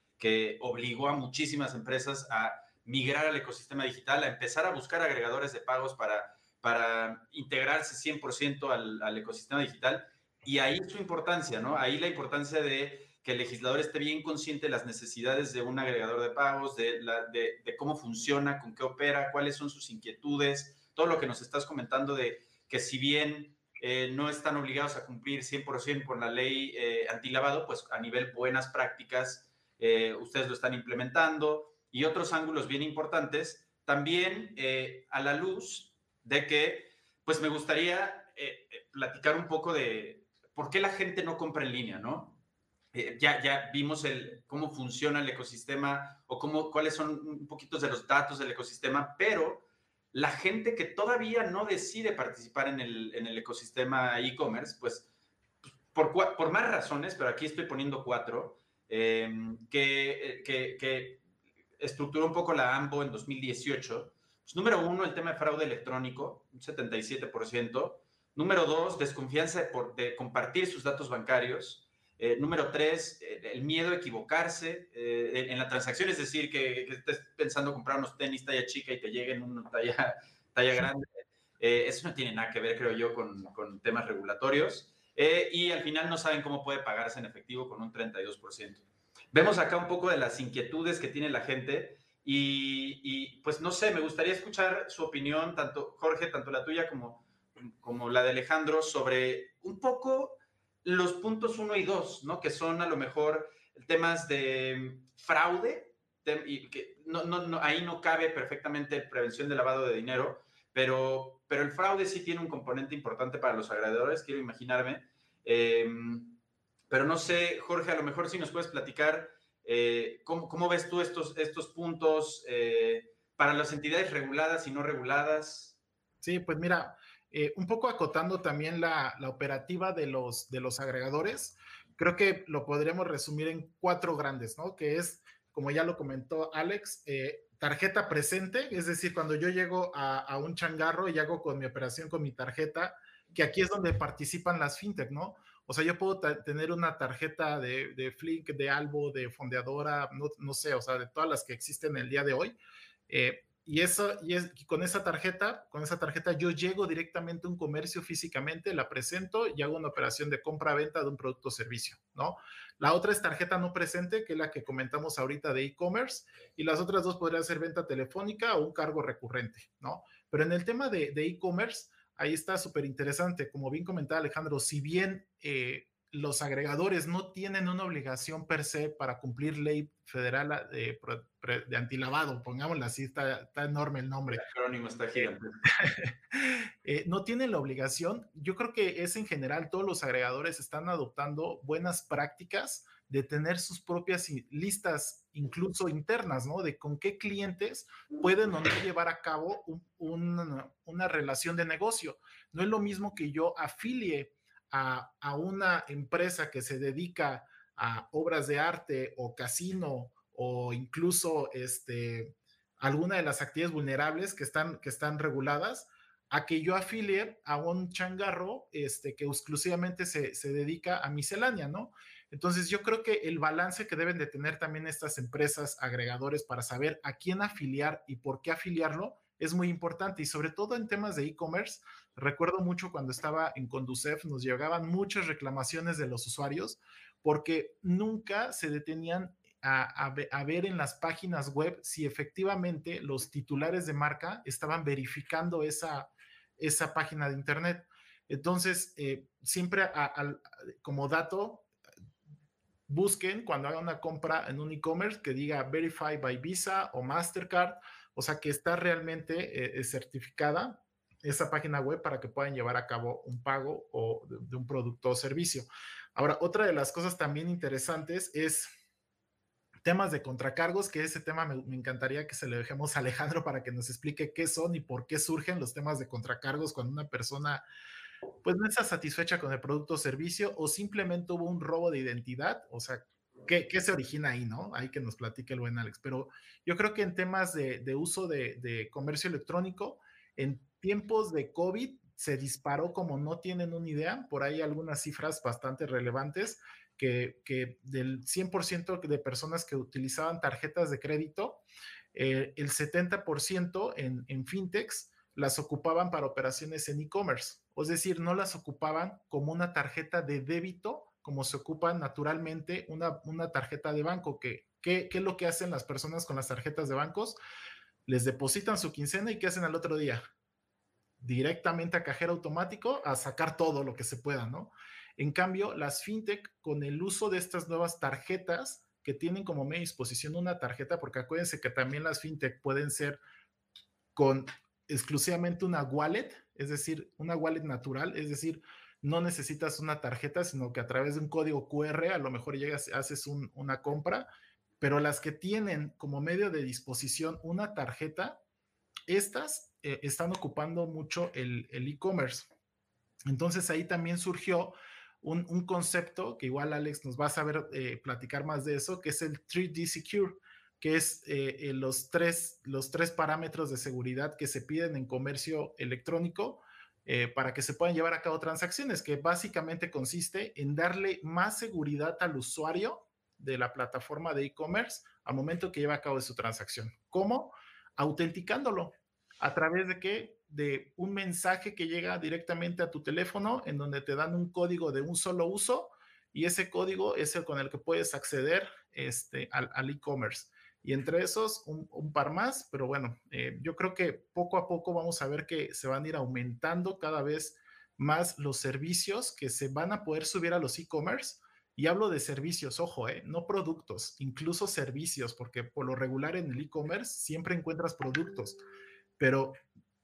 obligó a muchísimas empresas a migrar al ecosistema digital, a empezar a buscar agregadores de pagos para, integrarse 100% al, al ecosistema digital. Y ahí su importancia, ¿no? Ahí la importancia de que el legislador esté bien consciente de las necesidades de un agregador de pagos, de, de, cómo funciona, con qué opera, cuáles son sus inquietudes, todo lo que nos estás comentando de que si bien eh, no están obligados a cumplir 100% con la ley eh, antilavado, pues a nivel buenas prácticas eh, ustedes lo están implementando y otros ángulos bien importantes, también eh, a la luz de que, pues me gustaría platicar un poco de por qué la gente no compra en línea, ¿no? ya, ya vimos el, cómo funciona el ecosistema o cómo, cuáles son un poquito de los datos del ecosistema, pero la gente que todavía no decide participar en el, ecosistema e-commerce, pues por, por, más razones, pero aquí estoy poniendo cuatro, eh, que, que, que, estructuró un poco la AMBO en 2018. Pues, número uno, el tema de fraude electrónico, un 77%. Número dos, desconfianza de, por, de compartir sus datos bancarios. Eh, número tres, eh, el miedo a equivocarse eh, en la transacción, es decir, que, estés pensando comprar unos tenis talla chica y te lleguen una talla, talla grande. eso no tiene nada que ver, creo yo, con, con temas regulatorios. y al final no saben cómo puede pagarse en efectivo con un 32%. Vemos acá un poco de las inquietudes que tiene la gente y, y, pues no sé, me gustaría escuchar su opinión, tanto Jorge, tanto la tuya como, como la de Alejandro, sobre un poco los puntos uno y dos, ¿no? Que son a lo mejor temas de fraude, y que no, no, ahí no cabe perfectamente prevención de lavado de dinero, pero, pero el fraude sí tiene un componente importante para los agredores, quiero imaginarme. Em, pero no sé, Jorge, a lo mejor si nos puedes platicar eh, ¿cómo, ves tú estos, estos puntos eh, para las entidades reguladas y no reguladas. Sí, pues mira, eh, un poco acotando también la, operativa de los, agregadores, creo que lo podríamos resumir en cuatro grandes, ¿no? Que es, como ya lo comentó Alex, eh, tarjeta presente, es decir, cuando yo llego a, un changarro y hago con mi operación con mi tarjeta, que aquí es donde participan las fintech, ¿no? O sea, yo puedo tener una tarjeta de, de, Flink, de Albo, de Fondeadora, no, no, sé, o sea, de todas las que existen el día de hoy. Eh, y, eso, y, es, con esa tarjeta, con esa tarjeta yo llego directamente a un comercio físicamente, la presento y hago una operación de compra-venta de un producto o servicio, ¿no? La otra es tarjeta no presente, que es la que comentamos ahorita de e-commerce, y las otras dos podrían ser venta telefónica o un cargo recurrente, ¿no? Pero en el tema de e-commerce, ahí está súper interesante. Como bien comentaba Alejandro, si bien eh, los agregadores no tienen una obligación per se para cumplir ley federal de, de antilavado, pongámoslo así, está, enorme el nombre. El acrónimo está gigante. Eh, no tienen la obligación. Yo creo que es en general, todos los agregadores están adoptando buenas prácticas de tener sus propias listas, incluso internas, ¿no? De con qué clientes pueden o no llevar a cabo una relación de negocio. No es lo mismo que yo afilie a, una empresa que se dedica a obras de arte o casino o incluso este, alguna de las actividades vulnerables que están, que están reguladas, a que yo afilie a un changarro este, que exclusivamente se, se, dedica a miscelánea, ¿no? Entonces yo creo que el balance que deben de tener también estas empresas agregadores para saber a quién afiliar y por qué afiliarlo es muy importante y sobre todo en temas de e-commerce. Recuerdo mucho cuando estaba en Conducef, nos llegaban muchas reclamaciones de los usuarios porque nunca se detenían a, ver en las páginas web si efectivamente los titulares de marca estaban verificando esa, página de Internet. Entonces, eh, siempre como dato, busquen cuando hagan una compra en un e-commerce que diga Verify by Visa o Mastercard o sea, que está realmente eh, certificada esa página web para que puedan llevar a cabo un pago o de, un producto o servicio. Ahora, otra de las cosas también interesantes es temas de contracargos, que ese tema me, encantaría que se le dejemos a Alejandro para que nos explique qué son y por qué surgen los temas de contracargos cuando una persona pues no está satisfecha con el producto o servicio o simplemente hubo un robo de identidad, o sea, ¿Qué, se origina ahí, no? Hay que nos platique el buen Alex. Pero yo creo que en temas de, uso de, comercio electrónico, en tiempos de COVID se disparó como no tienen una idea. Por ahí algunas cifras bastante relevantes que, del 100% de personas que utilizaban tarjetas de crédito, eh, el 70% en, fintechs las ocupaban para operaciones en e-commerce. Es decir, no las ocupaban como una tarjeta de débito como se ocupa naturalmente una, una tarjeta de banco, que, ¿qué es lo que hacen las personas con las tarjetas de bancos? Les depositan su quincena y ¿qué hacen al otro día? Directamente a cajero automático a sacar todo lo que se pueda, ¿no? En cambio, las fintech, con el uso de estas nuevas tarjetas, que tienen como media disposición una tarjeta, porque acuérdense que también las fintech pueden ser con exclusivamente una wallet, es decir, una wallet natural, es decir, no necesitas una tarjeta, sino que a través de un código QR a lo mejor llegas, haces una compra, pero las que tienen como medio de disposición una tarjeta, estas eh, están ocupando mucho el e-commerce. Entonces ahí también surgió un, concepto que igual Alex nos va a saber eh, platicar más de eso, que es el 3D Secure, que es eh, los, tres, los tres parámetros de seguridad que se piden en comercio electrónico para que se puedan llevar a cabo transacciones, que básicamente consiste en darle más seguridad al usuario de la plataforma de e-commerce al momento que lleva a cabo su transacción. ¿Cómo? Autenticándolo. ¿A través de qué? De un mensaje que llega directamente a tu teléfono en donde te dan un código de un solo uso y ese código es el con el que puedes acceder este, al e-commerce y entre esos un, par más, pero bueno, eh, yo creo que poco a poco vamos a ver que se van a ir aumentando cada vez más los servicios que se van a poder subir a los e-commerce. Y hablo de servicios, ojo, eh, no productos, incluso servicios, porque por lo regular en el e-commerce siempre encuentras productos, pero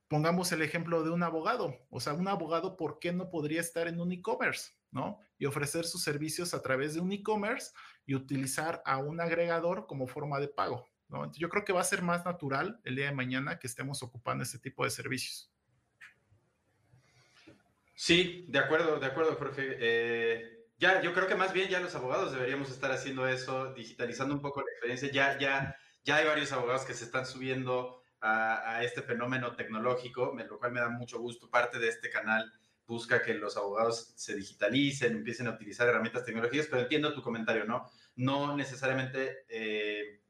pongamos el ejemplo de un abogado, o sea, un abogado, ¿por qué no podría estar en un e-commerce? ¿no? Y ofrecer sus servicios a través de un e-commerce y utilizar a un agregador como forma de pago, ¿no? yo creo que va a ser más natural el día de mañana que estemos ocupando este tipo de servicios. Sí, de acuerdo, de acuerdo, Jorge. Eh, ya, yo creo que más bien ya los abogados deberíamos estar haciendo eso, digitalizando un poco la experiencia. Ya, ya, ya hay varios abogados que se están subiendo a, este fenómeno tecnológico, lo cual me da mucho gusto. Parte de este canal busca que los abogados se digitalicen, empiecen a utilizar herramientas tecnológicas, pero entiendo tu comentario, ¿no? No necesariamente eh,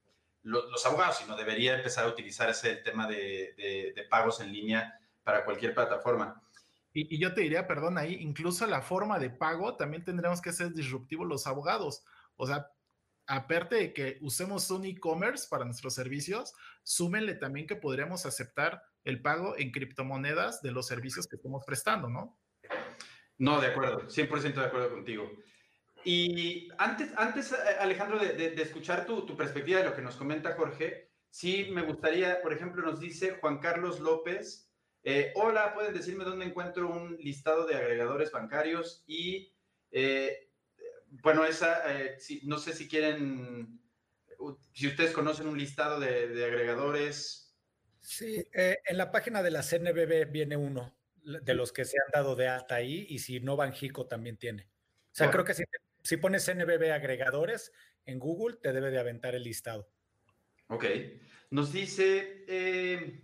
los abogados, sino debería empezar a utilizar ese tema de, pagos en línea para cualquier plataforma. Y, yo te diría, perdón, ahí incluso la forma de pago también tendremos que ser disruptivos los abogados. O sea, aparte de que usemos un e-commerce para nuestros servicios, súmenle también que podríamos aceptar el pago en criptomonedas de los servicios que estamos prestando, ¿no? No, de acuerdo, 100% de acuerdo contigo. Y antes, antes eh, Alejandro, de, escuchar tu, perspectiva de lo que nos comenta Jorge, sí me gustaría, por ejemplo, nos dice Juan Carlos López, eh, hola, pueden decirme dónde encuentro un listado de agregadores bancarios y, eh, bueno, esa, no sé si quieren, si ustedes conocen un listado de, agregadores. Sí, en la página de la CNBB viene uno de los que se han dado de alta ahí y si no, Banjico también tiene. O sea, creo que si si pones NBB agregadores en Google, te debe de aventar el listado. Ok. Nos dice, eh,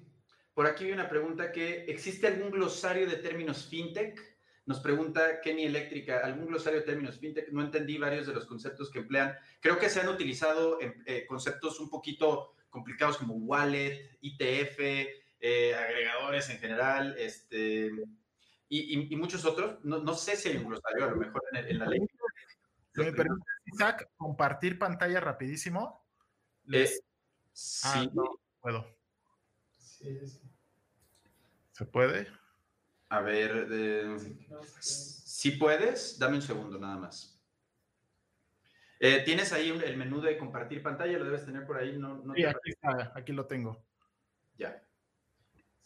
por aquí hay una pregunta que, ¿existe algún glosario de términos fintech? Nos pregunta Kenny Eléctrica, ¿algún glosario de términos fintech? No entendí varios de los conceptos que emplean. Creo que se han utilizado eh, conceptos un poquito complicados como wallet, ITF, eh, agregadores en general, este, y, muchos otros. No, sé si hay un glosario, a lo mejor en la ley ¿Me permite, Isaac, compartir pantalla rapidísimo? Eh, ah, sí. no puedo. Sí, sí. ¿Se puede? A ver, si puedes, dame un segundo nada más. Eh, ¿Tienes ahí el menú de compartir pantalla? ¿Lo debes tener por ahí? No, sí, aquí está, aquí lo tengo. Ya.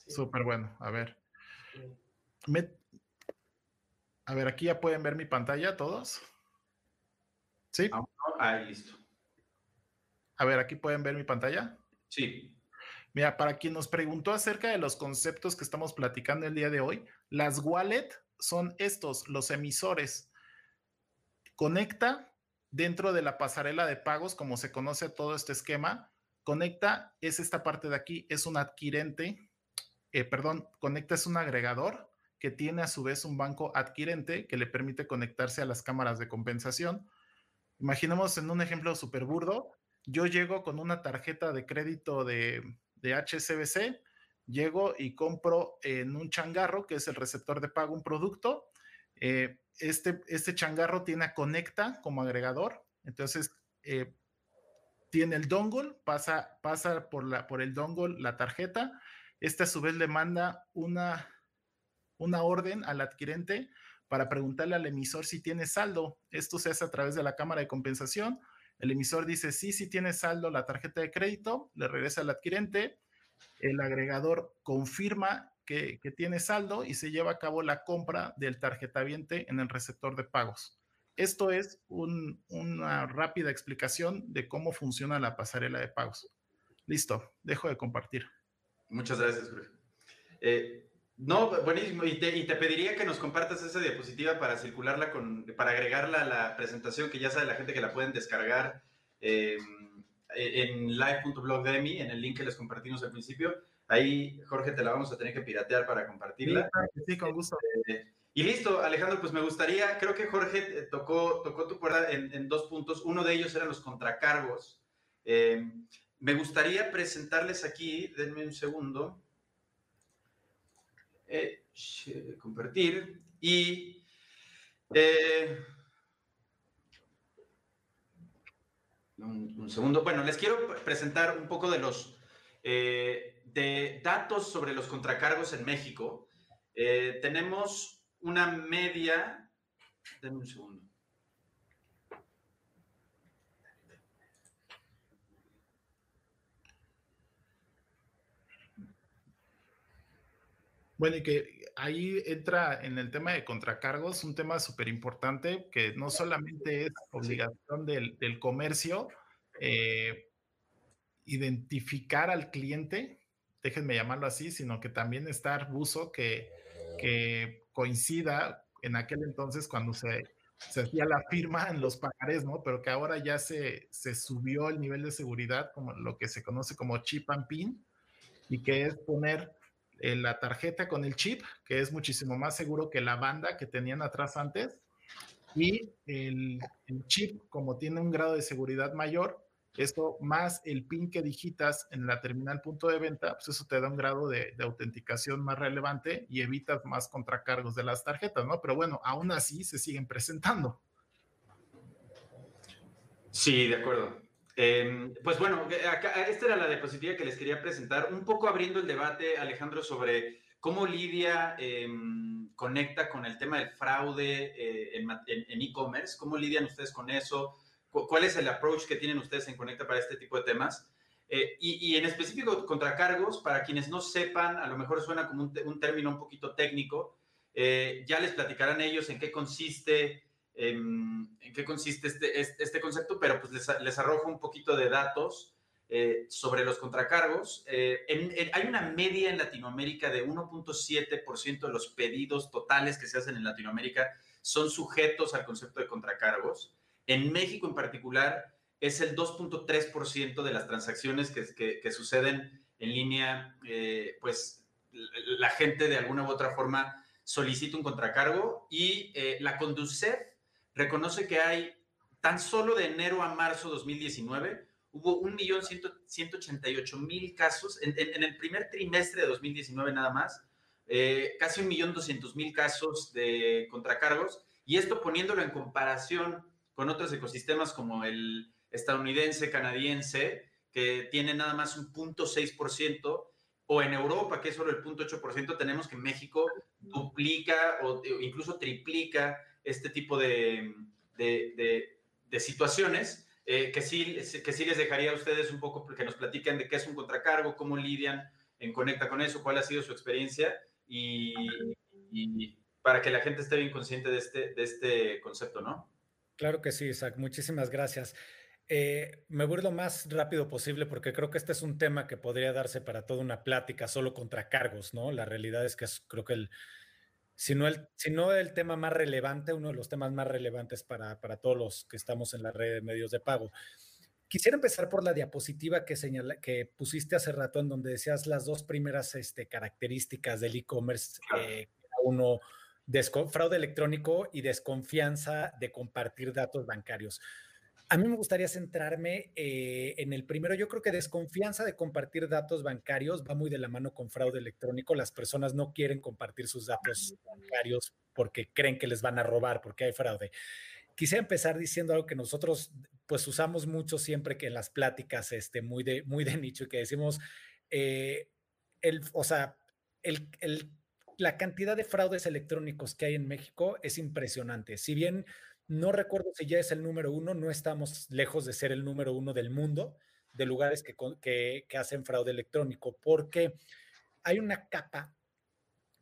Súper bueno, a ver. A ver, aquí ya pueden ver mi pantalla todos. Sí. Ahí listo. A ver, aquí pueden ver mi pantalla. Sí. Mira, para quien nos preguntó acerca de los conceptos que estamos platicando el día de hoy, las wallet son estos, los emisores. Conecta dentro de la pasarela de pagos, como se conoce todo este esquema. Conecta es esta parte de aquí, es un adquirente, eh, perdón, Conecta es un agregador que tiene a su vez un banco adquirente que le permite conectarse a las cámaras de compensación Imaginemos en un ejemplo súper burdo, yo llego con una tarjeta de crédito de, de HSBC, llego y compro en un changarro, que es el receptor de pago, un producto. Eh, este, este changarro tiene a Conecta como agregador, entonces eh, tiene el dongle, pasa, pasa por, la, por el dongle la tarjeta, este a su vez le manda una, una orden al adquirente para preguntarle al emisor si tiene saldo. Esto se hace a través de la cámara de compensación. El emisor dice sí, sí tiene saldo la tarjeta de crédito, le regresa al adquirente, el agregador confirma que, tiene saldo y se lleva a cabo la compra del tarjetaviente en el receptor de pagos. Esto es una rápida explicación de cómo funciona la pasarela de pagos. Listo, dejo de compartir. Muchas gracias. Eh, no, buenísimo. Y te, pediría que nos compartas esa diapositiva para circularla, con, para agregarla a la presentación, que ya sabe la gente que la pueden descargar em, en live.blogdemi, en el link que les compartimos al principio. Ahí, Jorge, te la vamos a tener que piratear para compartirla. Sí, con gusto. Este, y listo, Alejandro, pues me gustaría, creo que Jorge tocó, tocó tu cuerda en, dos puntos. Uno de ellos eran los contracargos. Em, me gustaría presentarles aquí, denme un segundo eh, compartir y eh, un, segundo. Bueno, les quiero presentar un poco de los eh, de datos sobre los contracargos en México. tenemos una media. Denme un segundo. Bueno, y que ahí entra en el tema de contracargos un tema súper importante que no solamente es obligación del, comercio eh, identificar al cliente, déjenme llamarlo así, sino que también estar buzo que, que coincida en aquel entonces cuando se, se hacía la firma en los pagarés, ¿no? Pero que ahora ya se, se subió el nivel de seguridad, como lo que se conoce como chip and pin, y que es poner la tarjeta con el chip, que es muchísimo más seguro que la banda que tenían atrás antes. Y el, chip, como tiene un grado de seguridad mayor, Esto más el PIN que digitas en la terminal punto de venta, pues eso te da un grado de, de, autenticación más relevante y evitas más contracargos de las tarjetas, ¿no? Pero bueno, aún así se siguen presentando. Sí, de acuerdo. Eh, pues bueno, acá, esta era la diapositiva que les quería presentar, un poco abriendo el debate, Alejandro, sobre cómo Lidia eh, conecta con el tema del fraude eh, en e-commerce, cómo lidian ustedes con eso, cuál es el approach que tienen ustedes en Conecta para este tipo de temas. Eh, y, en específico, contracargos, para quienes no sepan, a lo mejor suena como un, término un poquito técnico, eh, ya les platicarán ellos en qué consiste en, en qué consiste este, este, concepto, pero pues les, les, arrojo un poquito de datos eh, sobre los contracargos. Eh, en, en, hay una media en Latinoamérica de 1.7% de los pedidos totales que se hacen en Latinoamérica son sujetos al concepto de contracargos. En México en particular es el 2.3% de las transacciones que, que, que, suceden en línea, eh, pues la gente de alguna u otra forma solicita un contracargo y eh, la Conducef reconoce que hay tan solo de enero a marzo 2019 hubo 1.188.000 casos en, en, en, el primer trimestre de 2019 nada más, eh, casi 1.200.000 casos de contracargos y esto poniéndolo en comparación con otros ecosistemas como el estadounidense, canadiense, que tiene nada más un 0.6%, o en Europa, que es solo el 0.8%, tenemos que México duplica o incluso triplica este tipo de, de, de, situaciones eh, que, sí, que sí les dejaría a ustedes un poco que nos platiquen de qué es un contracargo, cómo lidian en Conecta con eso, cuál ha sido su experiencia y, para que la gente esté bien consciente de este, de este concepto, ¿no? Claro que sí, Isaac. Muchísimas gracias. Eh, me voy lo más rápido posible porque creo que este es un tema que podría darse para toda una plática solo contra cargos, ¿no? La realidad es que creo que el, si no el, si no el tema más relevante, uno de los temas más relevantes para, para todos los que estamos en la red de medios de pago. Quisiera empezar por la diapositiva que, señala, que pusiste hace rato, en donde decías las dos primeras este, características del e-commerce, eh, uno, fraude electrónico y desconfianza de compartir datos bancarios. A mí me gustaría centrarme eh, en el primero. Yo creo que desconfianza de compartir datos bancarios va muy de la mano con fraude electrónico. Las personas no quieren compartir sus datos bancarios porque creen que les van a robar, porque hay fraude. Quisiera empezar diciendo algo que nosotros pues usamos mucho siempre que en las pláticas este, muy, de, muy de nicho y que decimos, eh, o sea, la cantidad de fraudes electrónicos que hay en México es impresionante. Si bien no recuerdo si ya es el número uno, no estamos lejos de ser el número uno del mundo de lugares que, que, que hacen fraude electrónico, porque hay una capa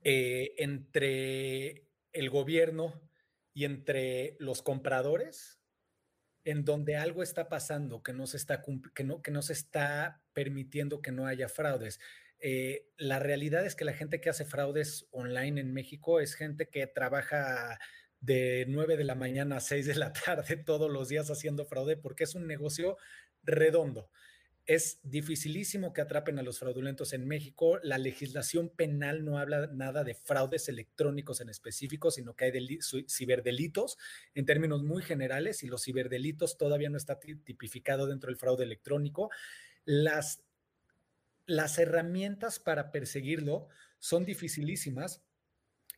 eh, entre el gobierno y entre los compradores en donde algo está pasando que no se está, que no, que no se está permitiendo que no haya fraudes. Eh, la realidad es que la gente que hace fraudes online en México es gente que trabaja de 9 de la mañana a 6 de la tarde todos los días haciendo fraude porque es un negocio redondo. Es dificilísimo que atrapen a los fraudulentos en México. La legislación penal no habla nada de fraudes electrónicos en específico, sino que hay ciberdelitos en términos muy generales y los ciberdelitos todavía no está tipificado dentro del fraude electrónico. Las, las herramientas para perseguirlo son dificilísimas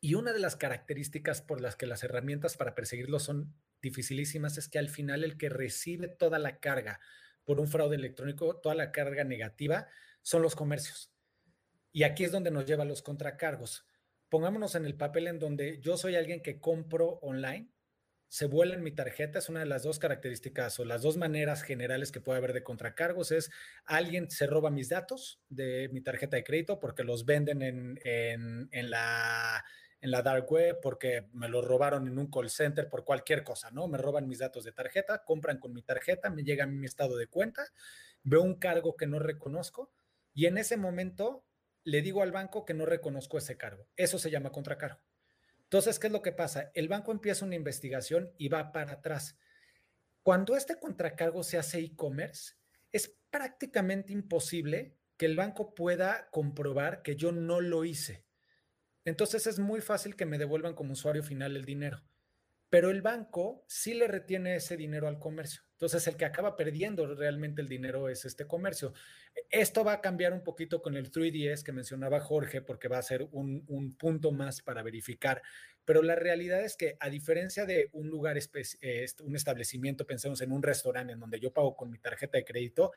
y una de las características por las que las herramientas para perseguirlo son dificilísimas es que al final el que recibe toda la carga por un fraude electrónico, toda la carga negativa, son los comercios. Y aquí es donde nos lleva los contracargos. Pongámonos en el papel en donde yo soy alguien que compro online, se vuela en mi tarjeta, es una de las dos características o las dos maneras generales que puede haber de contracargos, es alguien se roba mis datos de mi tarjeta de crédito porque los venden en, en, en la en la dark web porque me lo robaron en un call center por cualquier cosa, ¿no? Me roban mis datos de tarjeta, compran con mi tarjeta, me llega mi estado de cuenta, veo un cargo que no reconozco y en ese momento le digo al banco que no reconozco ese cargo. Eso se llama contracargo. Entonces, ¿qué es lo que pasa? El banco empieza una investigación y va para atrás. Cuando este contracargo se hace e-commerce, es prácticamente imposible que el banco pueda comprobar que yo no lo hice. Entonces es muy fácil que me devuelvan como usuario final el dinero. Pero el banco sí le retiene ese dinero al comercio. Entonces, el que acaba perdiendo realmente el dinero es este comercio. Esto va a cambiar un poquito con el 3DS que mencionaba Jorge, porque va a ser un, un punto más para verificar. Pero la realidad es que, a diferencia de un lugar, eh, un establecimiento, pensemos en un restaurante en donde yo pago con mi tarjeta de crédito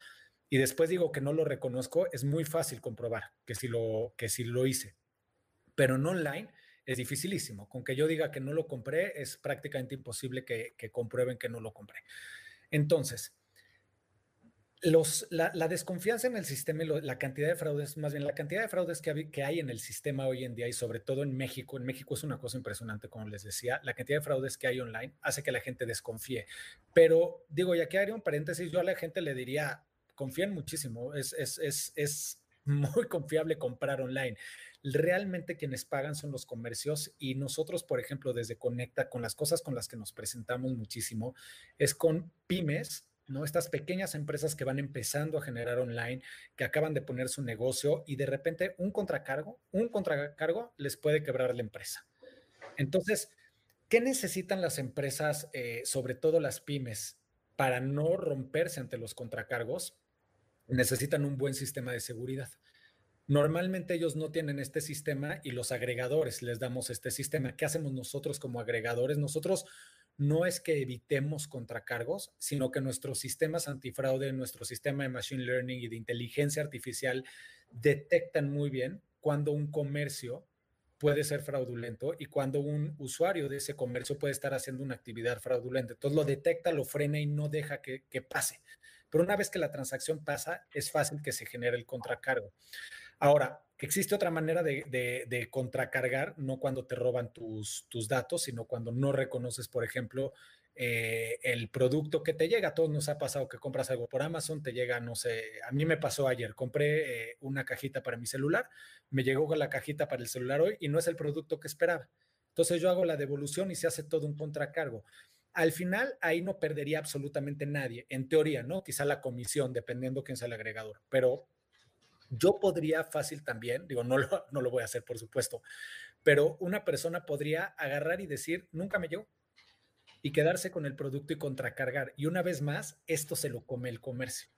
y después digo que no lo reconozco, es muy fácil comprobar que sí lo, que sí lo hice. Pero en online es dificilísimo. Con que yo diga que no lo compré, es prácticamente imposible que, que comprueben que no lo compré. Entonces, los, la, desconfianza en el sistema y la cantidad de fraudes, más bien la cantidad de fraudes que hay, en el sistema hoy en día y sobre todo en México, en México es una cosa impresionante, como les decía, la cantidad de fraudes que hay online hace que la gente desconfíe. Pero digo, ya que haría un paréntesis, yo a la gente le diría, confíen muchísimo, es, es, es, es muy confiable comprar online. Realmente quienes pagan son los comercios y nosotros, por ejemplo, desde Conecta, con las cosas con las que nos presentamos muchísimo, es con pymes, ¿no? Estas pequeñas empresas que van empezando a generar online, que acaban de poner su negocio y de repente un contracargo, un contracargo les puede quebrar la empresa. Entonces, ¿qué necesitan las empresas, eh, sobre todo las pymes, para no romperse ante los contracargos? Necesitan un buen sistema de seguridad. Normalmente ellos no tienen este sistema y los agregadores les damos este sistema. ¿Qué hacemos nosotros como agregadores? Nosotros no es que evitemos contracargos, sino que nuestros sistemas antifraude, nuestro sistema de machine learning y de inteligencia artificial detectan muy bien cuando un comercio puede ser fraudulento y cuando un usuario de ese comercio puede estar haciendo una actividad fraudulenta. Entonces lo detecta, lo frena y no deja que, que pase. Pero una vez que la transacción pasa, es fácil que se genere el contracargo. Ahora, existe otra manera de, contracargar, no cuando te roban tus, datos, sino cuando no reconoces, por ejemplo, eh, el producto que te llega. A todos nos ha pasado que compras algo por Amazon, te llega, no sé, a mí me pasó ayer, compré eh, una cajita para mi celular, me llegó con la cajita para el celular hoy y no es el producto que esperaba. Entonces yo hago la devolución y se hace todo un contracargo. Al final, ahí no perdería absolutamente nadie, en teoría, ¿no? Quizá la comisión, dependiendo quién sea el agregador, pero yo podría fácil también, digo, no lo, no lo voy a hacer, por supuesto, pero una persona podría agarrar y decir, nunca me llegó, y quedarse con el producto y contracargar. Y una vez más, esto se lo come el comercio.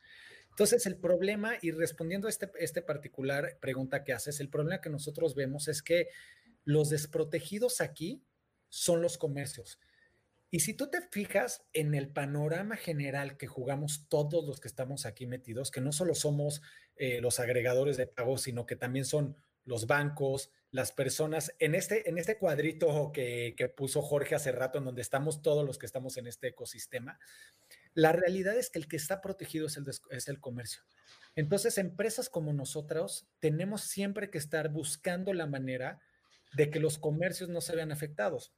Entonces, el problema, y respondiendo a este, este particular pregunta que haces, el problema que nosotros vemos es que los desprotegidos aquí son los comercios. Y si tú te fijas en el panorama general que jugamos todos los que estamos aquí metidos, que no solo somos eh, los agregadores de pago, sino que también son los bancos, las personas, en este, en este cuadrito que, que puso Jorge hace rato, en donde estamos todos los que estamos en este ecosistema, la realidad es que el que está protegido es el, es el comercio. Entonces, empresas como nosotros tenemos siempre que estar buscando la manera de que los comercios no se vean afectados.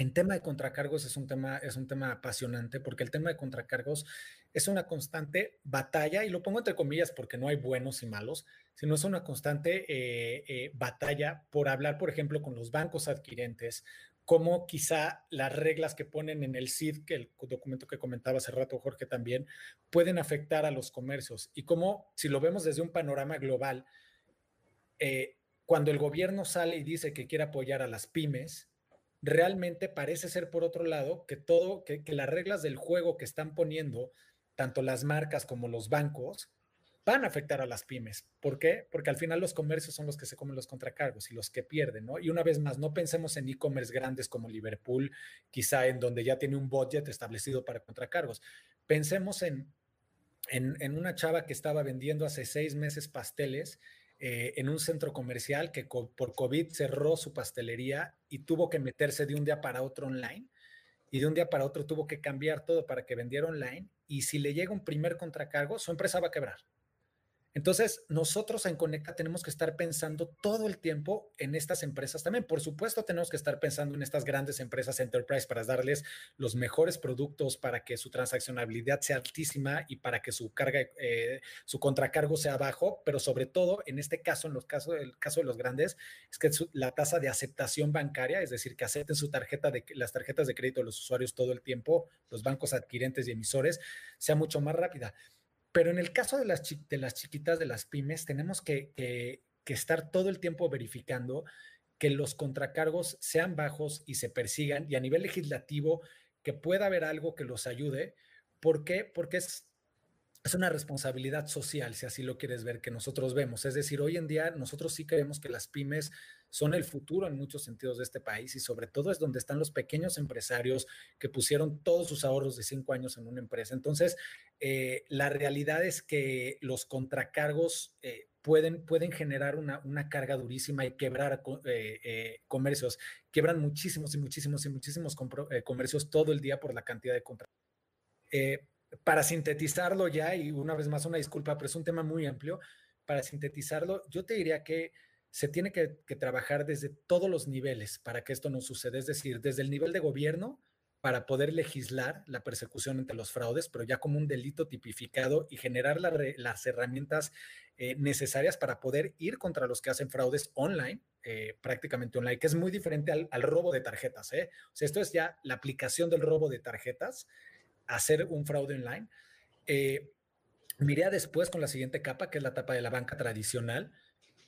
En tema de contracargos es un tema, es un tema apasionante porque el tema de contracargos es una constante batalla, y lo pongo entre comillas porque no hay buenos y malos, sino es una constante eh, eh, batalla por hablar, por ejemplo, con los bancos adquirentes, como quizá las reglas que ponen en el CID, que el documento que comentaba hace rato Jorge también, pueden afectar a los comercios y cómo, si lo vemos desde un panorama global, eh, cuando el gobierno sale y dice que quiere apoyar a las pymes, realmente parece ser por otro lado que todo, que, las reglas del juego que están poniendo, tanto las marcas como los bancos, van a afectar a las pymes. ¿Por qué? Porque al final los comercios son los que se comen los contracargos y los que pierden, ¿no? Y una vez más, no pensemos en e-commerce grandes como Liverpool, quizá en donde ya tiene un budget establecido para contracargos. Pensemos en, en, en una chava que estaba vendiendo hace seis meses pasteles eh, en un centro comercial que por COVID cerró su pastelería y tuvo que meterse de un día para otro online y de un día para otro tuvo que cambiar todo para que vendiera online y si le llega un primer contracargo, su empresa va a quebrar. Entonces, nosotros en Conecta tenemos que estar pensando todo el tiempo en estas empresas también. Por supuesto, tenemos que estar pensando en estas grandes empresas enterprise para darles los mejores productos para que su transaccionabilidad sea altísima y para que su carga, eh, su contracargo sea bajo, pero sobre todo, en este caso, en los casos, el caso de los grandes, es que la tasa de aceptación bancaria, es decir, que acepten su tarjeta de las tarjetas de crédito de los usuarios todo el tiempo, los bancos adquirentes y emisores, sea mucho más rápida. Pero en el caso de las, de las chiquitas, de las pymes, tenemos que, que, estar todo el tiempo verificando que los contracargos sean bajos y se persigan y a nivel legislativo que pueda haber algo que los ayude, ¿Por qué? Porque es es una responsabilidad social, si así lo quieres ver, que nosotros vemos. Es decir, hoy en día nosotros sí creemos que las pymes son el futuro en muchos sentidos de este país y sobre todo es donde están los pequeños empresarios que pusieron todos sus ahorros de cinco años en una empresa. Entonces, eh, la realidad es que los contracargos eh, pueden, pueden generar una, una, carga durísima y quebrar eh, comercios. Quebran muchísimos y muchísimos y muchísimos comercios todo el día por la cantidad de contratos para sintetizarlo ya, y una vez más una disculpa, pero es un tema muy amplio, para sintetizarlo, yo te diría que se tiene que, trabajar desde todos los niveles para que esto no suceda, es decir, desde el nivel de gobierno para poder legislar la persecución entre los fraudes, pero ya como un delito tipificado y generar las herramientas eh, necesarias para poder ir contra los que hacen fraudes online, eh, prácticamente online, que es muy diferente al, robo de tarjetas. ¿eh? O sea, esto es ya la aplicación del robo de tarjetas hacer un fraude online. Eh, miré después con la siguiente capa, que es la etapa de la banca tradicional,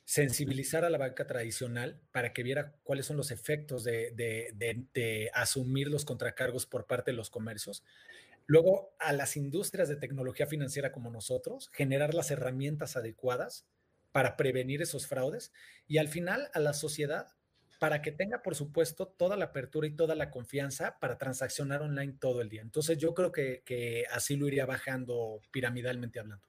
sensibilizar a la banca tradicional para que viera cuáles son los efectos de, asumir los contracargos por parte de los comercios. Luego, a las industrias de tecnología financiera como nosotros, generar las herramientas adecuadas para prevenir esos fraudes. Y al final, a la sociedad para que tenga, por supuesto, toda la apertura y toda la confianza para transaccionar online todo el día. Entonces yo creo que, así lo iría bajando piramidalmente hablando.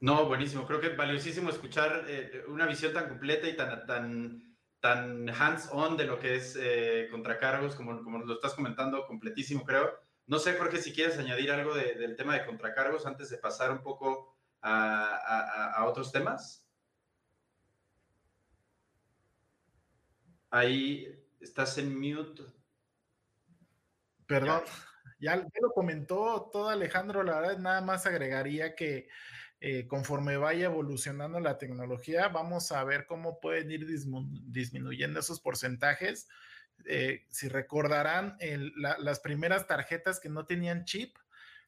No, buenísimo. Creo que es valiosísimo escuchar eh, una visión tan completa y tan, tan, tan hands-on de lo que es eh, contracargos, como, como lo estás comentando, completísimo, creo. No sé, Jorge, si quieres añadir algo del tema de contracargos antes de pasar un poco a otros temas. Ahí estás en mute. Perdón, ya, lo comentó todo Alejandro, la verdad nada más agregaría que eh, conforme vaya evolucionando la tecnología, vamos a ver cómo pueden ir disminuyendo esos porcentajes. Eh, si recordarán, las primeras tarjetas que no tenían chip,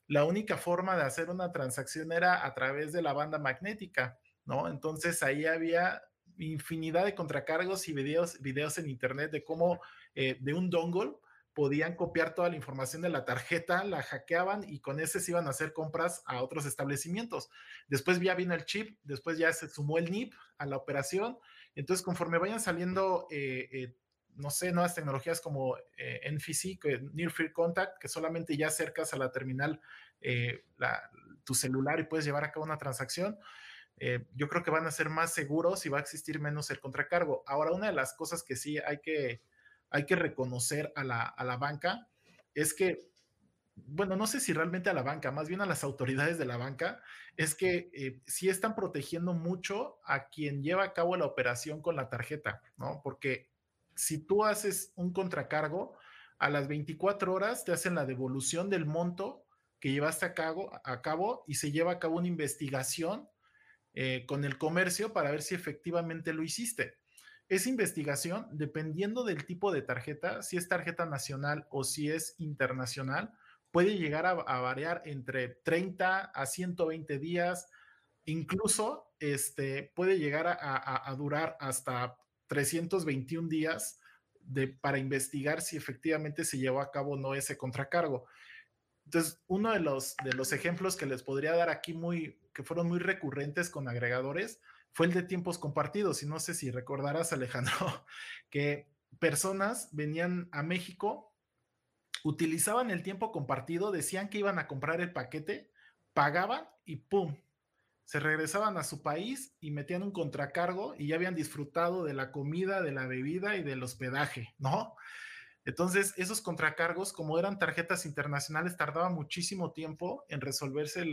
la única forma de hacer una transacción era a través de la banda magnética, ¿no? Entonces ahí había infinidad de contracargos y videos, videos en internet de cómo eh, de un dongle podían copiar toda la información de la tarjeta, la hackeaban y con ese se iban a hacer compras a otros establecimientos. Después ya vino el chip, después ya se sumó el NIP a la operación. Entonces, conforme vayan saliendo, eh, eh, no sé, nuevas tecnologías como NFC, Near Field Contact, que solamente ya acercas a la terminal tu celular y puedes llevar a cabo una transacción, eh, yo creo que van a ser más seguros y va a existir menos el contracargo. Ahora, una de las cosas que sí hay que, hay que reconocer a la, a la banca es que, bueno, no sé si realmente a la banca, más bien a las autoridades de la banca, es que eh, sí están protegiendo mucho a quien lleva a cabo la operación con la tarjeta, ¿no? Porque si tú haces un contracargo, a las 24 horas te hacen la devolución del monto que llevaste a cabo, a cabo y se lleva a cabo una investigación eh, con el comercio para ver si efectivamente lo hiciste. Esa investigación, dependiendo del tipo de tarjeta, si es tarjeta nacional o si es internacional, puede llegar a, variar entre 30 a 120 días, incluso este, puede llegar a, durar hasta 321 días de, para investigar si efectivamente se llevó a cabo o no ese contracargo. Entonces, uno de los, de los ejemplos que les podría dar aquí muy, que fueron muy recurrentes con agregadores fue el de tiempos compartidos. Y no sé si recordarás, Alejandro, que personas venían a México, utilizaban el tiempo compartido, decían que iban a comprar el paquete, pagaban y ¡pum! Se regresaban a su país y metían un contracargo y ya habían disfrutado de la comida, de la bebida y del hospedaje, ¿no? Entonces, esos contracargos, como eran tarjetas internacionales, tardaba muchísimo tiempo en resolverse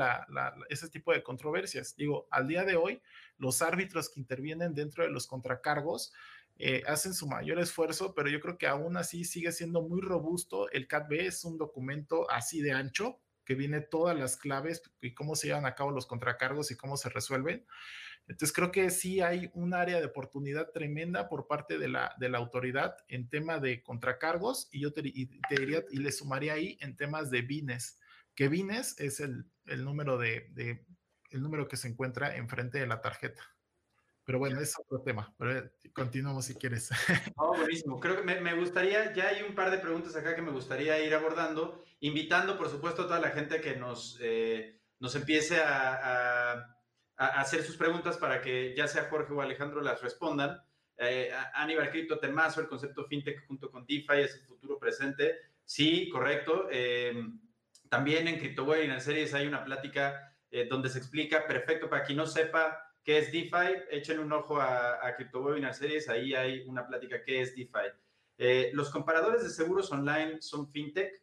ese tipo de controversias. Digo, al día de hoy, los árbitros que intervienen dentro de los contracargos eh, hacen su mayor esfuerzo, pero yo creo que aún así sigue siendo muy robusto. El CATB es un documento así de ancho que viene todas las claves y cómo se llevan a cabo los contracargos y cómo se resuelven. Entonces creo que sí hay un área de oportunidad tremenda por parte de la, de la autoridad en tema de contracargos y yo te, diría y le sumaría ahí en temas de bines, que bines es el, número de, el número que se encuentra enfrente de la tarjeta. Pero bueno, es otro tema. Pero eh, continuamos si quieres. Oh, buenísimo. Creo que me, gustaría, ya hay un par de preguntas acá que me gustaría ir abordando, invitando, por supuesto, a toda la gente que nos, eh, nos empiece a, hacer sus preguntas para que ya sea Jorge o Alejandro las respondan. Eh, Aníbal Cripto, Temazo, el concepto fintech junto con DeFi es el futuro presente. Sí, correcto. Em, también en CryptoWare Series hay una plática eh, donde se explica perfecto para quien no sepa qué es DeFi, echen un ojo a, a Webinar Series, ahí hay una plática qué es DeFi. Eh, los comparadores de seguros online son fintech.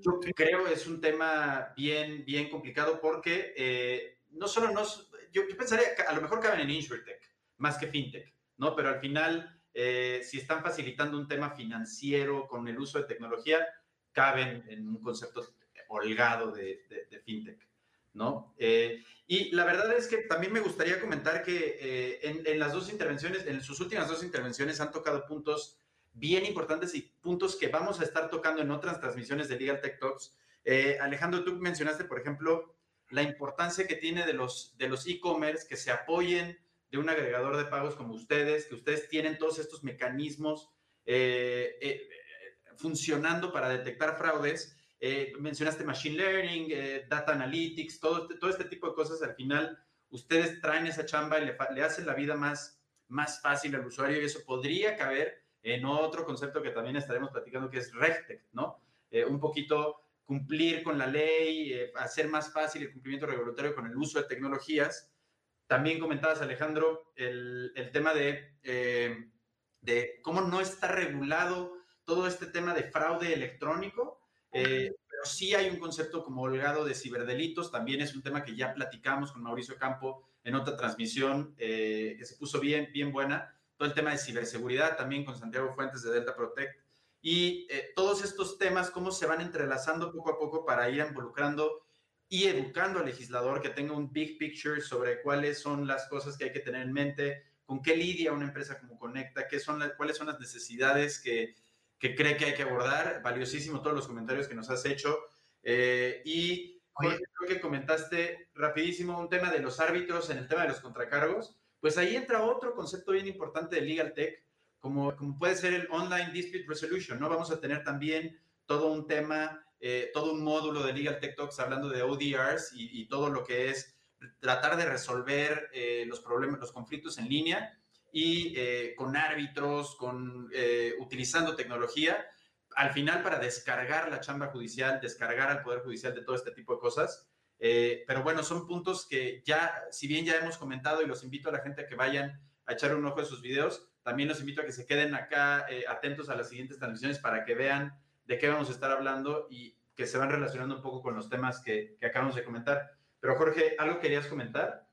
Yo creo es un tema bien, bien complicado porque eh, no solo nos, yo, yo, pensaría que a lo mejor caben en InsurTech más que fintech, ¿no? Pero al final, eh, si están facilitando un tema financiero con el uso de tecnología, caben en un concepto holgado de, de fintech. ¿no? Eh, y la verdad es que también me gustaría comentar que eh, en, las dos intervenciones, en sus últimas dos intervenciones han tocado puntos bien importantes y puntos que vamos a estar tocando en otras transmisiones de Legal Tech Talks. Eh, Alejandro, tú mencionaste, por ejemplo, la importancia que tiene de los de los e-commerce que se apoyen de un agregador de pagos como ustedes, que ustedes tienen todos estos mecanismos funcionando para detectar fraudes eh, mencionaste Machine Learning, eh, Data Analytics, todo este, todo este tipo de cosas, al final ustedes traen esa chamba y le, hacen la vida más, más fácil al usuario y eso podría caber en otro concepto que también estaremos platicando, que es RegTech, ¿no? Eh, un poquito cumplir con la ley, hacer más fácil el cumplimiento regulatorio con el uso de tecnologías. También comentabas, Alejandro, el, el tema de, de cómo no está regulado todo este tema de fraude electrónico eh, pero sí hay un concepto como holgado de ciberdelitos, también es un tema que ya platicamos con Mauricio Campo en otra transmisión eh, que se puso bien, bien buena. Todo el tema de ciberseguridad también con Santiago Fuentes de Delta Protect. Y eh, todos estos temas, cómo se van entrelazando poco a poco para ir involucrando y educando al legislador que tenga un big picture sobre cuáles son las cosas que hay que tener en mente, con qué lidia una empresa como Conecta, qué son cuáles son las necesidades que, que cree que hay que abordar. Valiosísimo todos los comentarios que nos has hecho. Eh, y creo que comentaste rapidísimo un tema de los árbitros en el tema de los contracargos. Pues ahí entra otro concepto bien importante de Legal Tech, como, como puede ser el Online Dispute Resolution, ¿no? Vamos a tener también todo un tema, eh, todo un módulo de Legal Tech Talks hablando de ODRs y, todo lo que es tratar de resolver eh, los problemas, los conflictos en línea y eh, con árbitros, con, eh, utilizando tecnología, al final para descargar la chamba judicial, descargar al Poder Judicial de todo este tipo de cosas. Eh, pero bueno, son puntos que ya, si bien ya hemos comentado y los invito a la gente a que vayan a echar un ojo a sus videos, también los invito a que se queden acá atentos a las siguientes transmisiones para que vean de qué vamos a estar hablando y que se van relacionando un poco con los temas que, que acabamos de comentar. Pero Jorge, ¿algo querías comentar?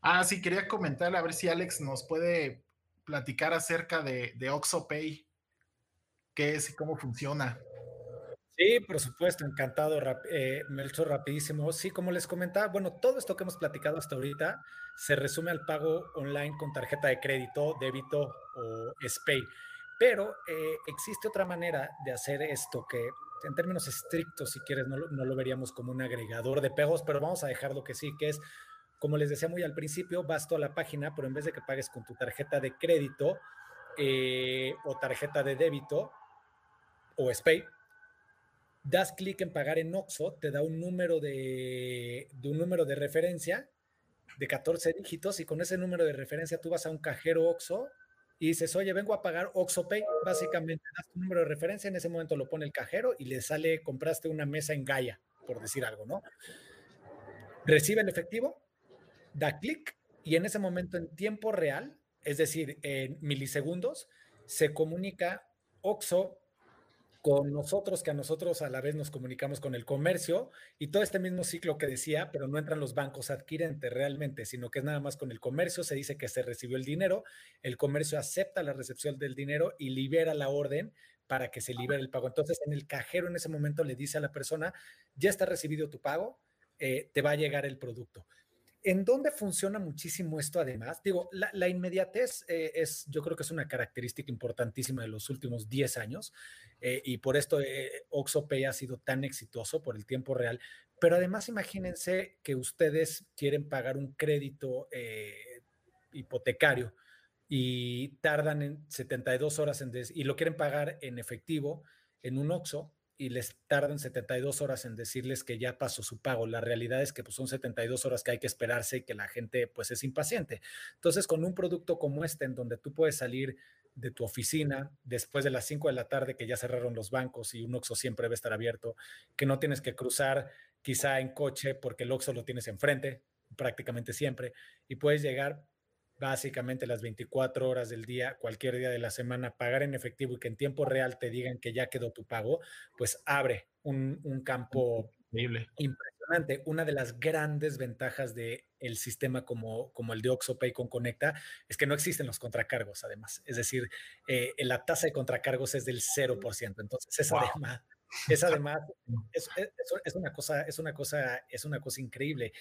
Ah, sí, quería comentar a ver si Alex nos puede platicar acerca de, de OxoPay, qué es y cómo funciona. Sí, por supuesto, encantado, eh, Melchor, rapidísimo. Sí, como les comentaba, bueno, todo esto que hemos platicado hasta ahorita se resume al pago online con tarjeta de crédito, débito o SPAY. Pero eh, existe otra manera de hacer esto que en términos estrictos, si quieres, no, lo veríamos como un agregador de pagos, pero vamos a dejarlo que sí, que es como les decía muy al principio, vas a la página, pero en vez de que pagues con tu tarjeta de crédito eh, o tarjeta de débito o SPAY, das clic en pagar en OXO, te da un número de, un número de referencia de 14 dígitos y con ese número de referencia tú vas a un cajero OXO y dices, oye, vengo a pagar OXO Pay. Básicamente das tu número de referencia, en ese momento lo pone el cajero y le sale, compraste una mesa en Gaia, por decir algo, ¿no? Recibe el efectivo, da clic y en ese momento en tiempo real, es decir, en milisegundos, se comunica OXO con nosotros, que a nosotros a la vez nos comunicamos con el comercio y todo este mismo ciclo que decía, pero no entran los bancos adquirentes realmente, sino que es nada más con el comercio, se dice que se recibió el dinero, el comercio acepta la recepción del dinero y libera la orden para que se libere el pago. Entonces, en el cajero en ese momento le dice a la persona, ya está recibido tu pago, eh, te va a llegar el producto. ¿En dónde funciona muchísimo esto además? Digo, la, inmediatez eh, es, yo creo que es una característica importantísima de los últimos 10 años eh, y por esto eh, OxoPay ha sido tan exitoso por el tiempo real. Pero además imagínense que ustedes quieren pagar un crédito hipotecario y tardan en 72 horas en y lo quieren pagar en efectivo en un OXO y les tardan 72 horas en decirles que ya pasó su pago. La realidad es que pues, son 72 horas que hay que esperarse y que la gente pues es impaciente. Entonces, con un producto como este, en donde tú puedes salir de tu oficina después de las 5 de la tarde que ya cerraron los bancos y un Oxxo siempre debe estar abierto, que no tienes que cruzar quizá en coche porque el Oxxo lo tienes enfrente prácticamente siempre y puedes llegar básicamente las 24 horas del día, cualquier día de la semana, pagar en efectivo y que en tiempo real te digan que ya quedó tu pago, pues abre un, un campo Increíble. impresionante. Una de las grandes ventajas del el sistema como, como el de OxoPay con Conecta es que no existen los contracargos, además. Es decir, eh, la tasa de contracargos es del 0%. Entonces, es además, es además, es, es, es, una cosa, es una cosa, es una cosa increíble.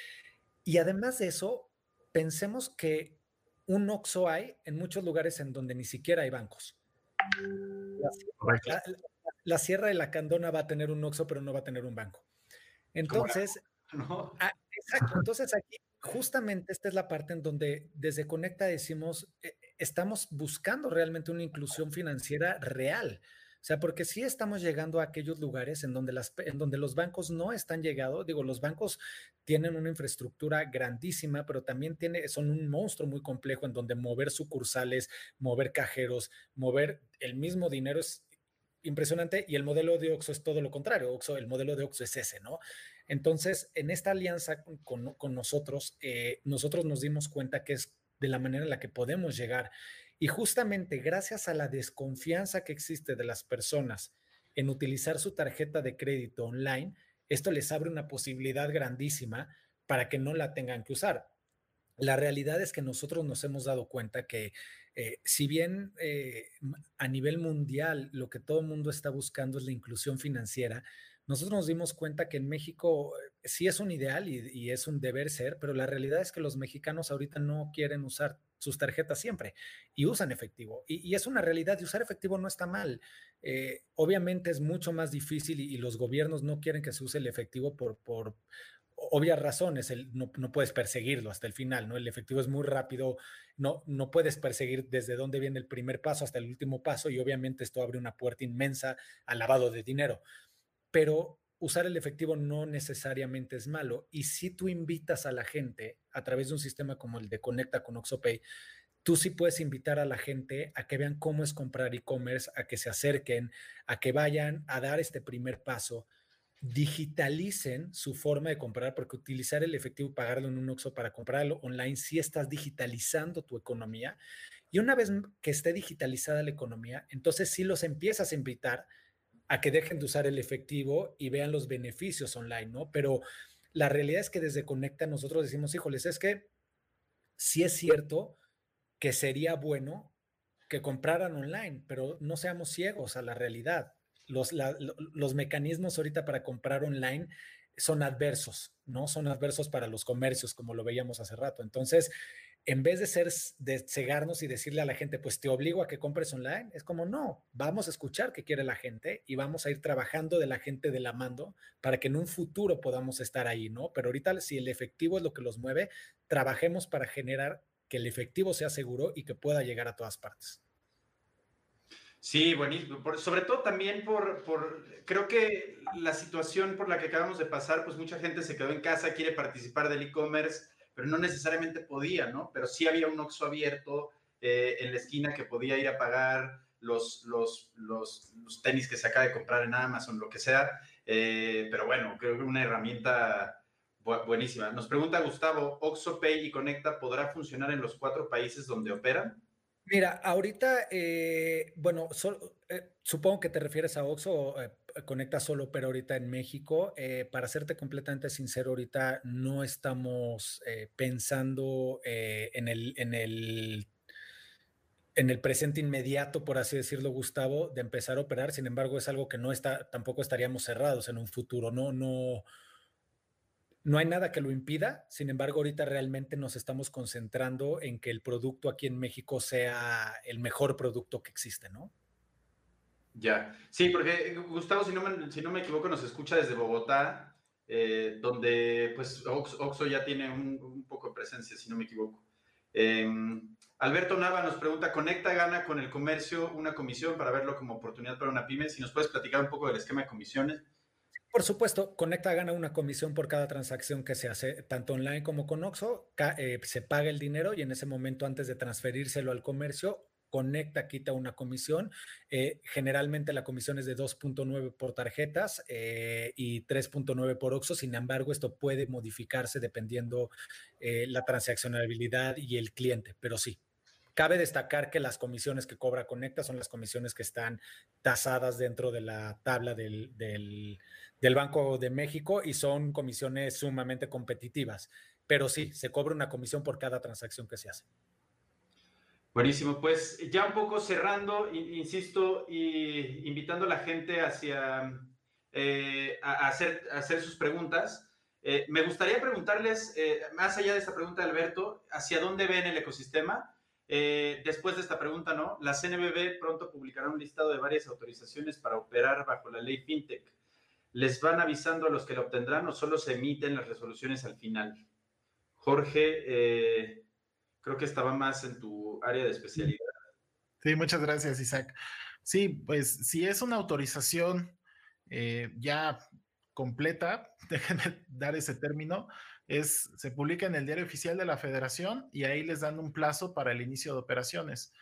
Y además de eso, pensemos que un OXO hay en muchos lugares en donde ni siquiera hay bancos. La, Sierra de la Candona va a tener un OXO, pero no va a tener un banco. Entonces, ah, exacto. Entonces aquí justamente esta es la parte en donde desde Conecta decimos, eh, estamos buscando realmente una inclusión financiera real. O sea, porque sí estamos llegando a aquellos lugares en donde, las, en donde los bancos no están llegando. Digo, los bancos tienen una infraestructura grandísima, pero también tiene, son un monstruo muy complejo en donde mover sucursales, mover cajeros, mover el mismo dinero es impresionante y el modelo de Oxo es todo lo contrario. Oxo, el modelo de Oxo es ese, ¿no? Entonces, en esta alianza con, con nosotros, eh, nosotros nos dimos cuenta que es de la manera en la que podemos llegar y justamente gracias a la desconfianza que existe de las personas en utilizar su tarjeta de crédito online, esto les abre una posibilidad grandísima para que no la tengan que usar. La realidad es que nosotros nos hemos dado cuenta que eh, si bien eh, a nivel mundial lo que todo el mundo está buscando es la inclusión financiera, nosotros nos dimos cuenta que en México eh, sí es un ideal y, y, es un deber ser, pero la realidad es que los mexicanos ahorita no quieren usar sus tarjetas siempre y usan efectivo. Y, es una realidad, y usar efectivo no está mal. Eh, obviamente es mucho más difícil y, los gobiernos no quieren que se use el efectivo por, obvias razones. No, no, puedes perseguirlo hasta el final, ¿no? El efectivo es muy rápido, no, no puedes perseguir desde dónde viene el primer paso hasta el último paso y obviamente esto abre una puerta inmensa al lavado de dinero. Pero usar el efectivo no necesariamente es malo. Y si tú invitas a la gente a través de un sistema como el de Conecta con OxoPay, tú sí puedes invitar a la gente a que vean cómo es comprar e-commerce, a que se acerquen, a que vayan a dar este primer paso, digitalicen su forma de comprar, porque utilizar el efectivo pagarlo en un Oxo para comprarlo online, sí estás digitalizando tu economía. Y una vez que esté digitalizada la economía, entonces sí los empiezas a invitar a que dejen de usar el efectivo y vean los beneficios online, ¿no? Pero la realidad es que desde Conecta nosotros decimos, híjoles, es que sí es cierto que sería bueno que compraran online, pero no seamos ciegos a la realidad. Los, los mecanismos ahorita para comprar online son adversos, ¿no? Son adversos para los comercios, como lo veíamos hace rato. Entonces, en vez de ser de cegarnos y decirle a la gente, pues te obligo a que compres online, es como no, vamos a escuchar qué quiere la gente y vamos a ir trabajando de la gente de la mando para que en un futuro podamos estar ahí, ¿no? Pero ahorita si el efectivo es lo que los mueve, trabajemos para generar que el efectivo sea seguro y que pueda llegar a todas partes. Sí, buenísimo. sobre todo también por, por, creo que la situación por la que acabamos de pasar, pues mucha gente se quedó en casa, quiere participar del e-commerce pero no necesariamente podía, ¿no? Pero sí había un Oxxo abierto eh, en la esquina que podía ir a pagar los, los, los, tenis que se acaba de comprar en Amazon, lo que sea. Eh, pero bueno, creo que una herramienta buenísima. Nos pregunta Gustavo, ¿Oxxo Pay y Conecta podrá funcionar en los cuatro países donde operan? Mira, ahorita, eh, bueno, supongo que te refieres a Oxxo Conecta solo pero ahorita en México. Eh, para serte completamente sincero, ahorita no estamos eh, pensando eh, en, el, en, el, en el presente inmediato, por así decirlo, Gustavo, de empezar a operar. Sin embargo, es algo que no está, tampoco estaríamos cerrados en un futuro. No, no, no hay nada que lo impida. Sin embargo, ahorita realmente nos estamos concentrando en que el producto aquí en México sea el mejor producto que existe, ¿no? Ya, sí, porque eh, Gustavo, si no me, si no me equivoco, nos escucha desde Bogotá, eh, donde pues Oxo ya tiene un, poco de presencia, si no me equivoco. Em, Alberto Nava nos pregunta, ¿conecta gana con el comercio una comisión para verlo como oportunidad para una pyme? Si nos puedes platicar un poco del esquema de comisiones. Por supuesto, Conecta gana una comisión por cada transacción que se hace, tanto online como con Oxo. Eh, se paga el dinero y en ese momento, antes de transferírselo al comercio, Conecta quita una comisión. Eh, generalmente la comisión es de 2.9 por tarjetas eh, y 3.9 por Oxo. Sin embargo, esto puede modificarse dependiendo la transaccionabilidad y el cliente, pero sí, Cabe destacar que las comisiones que cobra Conecta son las comisiones que están tasadas dentro de la tabla del, del Banco de México y son comisiones sumamente competitivas. Pero sí, se cobra una comisión por cada transacción que se hace. Buenísimo, pues ya un poco cerrando, insisto, y invitando a la gente hacia eh, a, hacer, sus preguntas. Eh, me gustaría preguntarles, eh, más allá de esta pregunta de Alberto, ¿hacia dónde ven el ecosistema? después de esta pregunta, ¿no? La CNBB pronto publicará un listado de varias autorizaciones para operar bajo la ley FinTech. ¿Les van avisando a los que lo obtendrán o solo se emiten las resoluciones al final? Jorge, creo que estaba más en tu área de especialidad. Sí, muchas gracias, Isaac. Sí, pues si es una autorización eh, ya completa, déjenme dar ese término, es, se publica en el diario oficial de la federación y ahí les dan un plazo para el inicio de operaciones.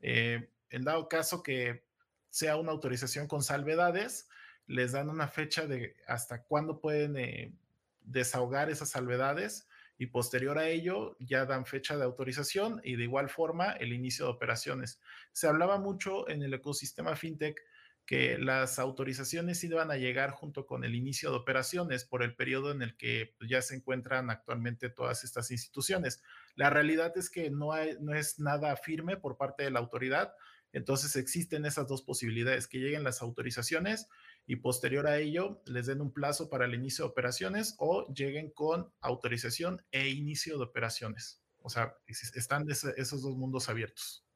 Eh, en dado caso que sea una autorización con salvedades, les dan una fecha de hasta cuándo pueden eh, desahogar esas salvedades y posterior a ello ya dan fecha de autorización y de igual forma el inicio de operaciones. Se hablaba mucho en el ecosistema fintech que las autorizaciones iban a llegar junto con el inicio de operaciones por el periodo en el que ya se encuentran actualmente todas estas instituciones. La realidad es que no, no es nada firme por parte de la autoridad, entonces existen esas dos posibilidades, que lleguen las autorizaciones y posterior a ello les den un plazo para el inicio de operaciones o lleguen con autorización e inicio de operaciones. O sea, están esos dos mundos abiertos.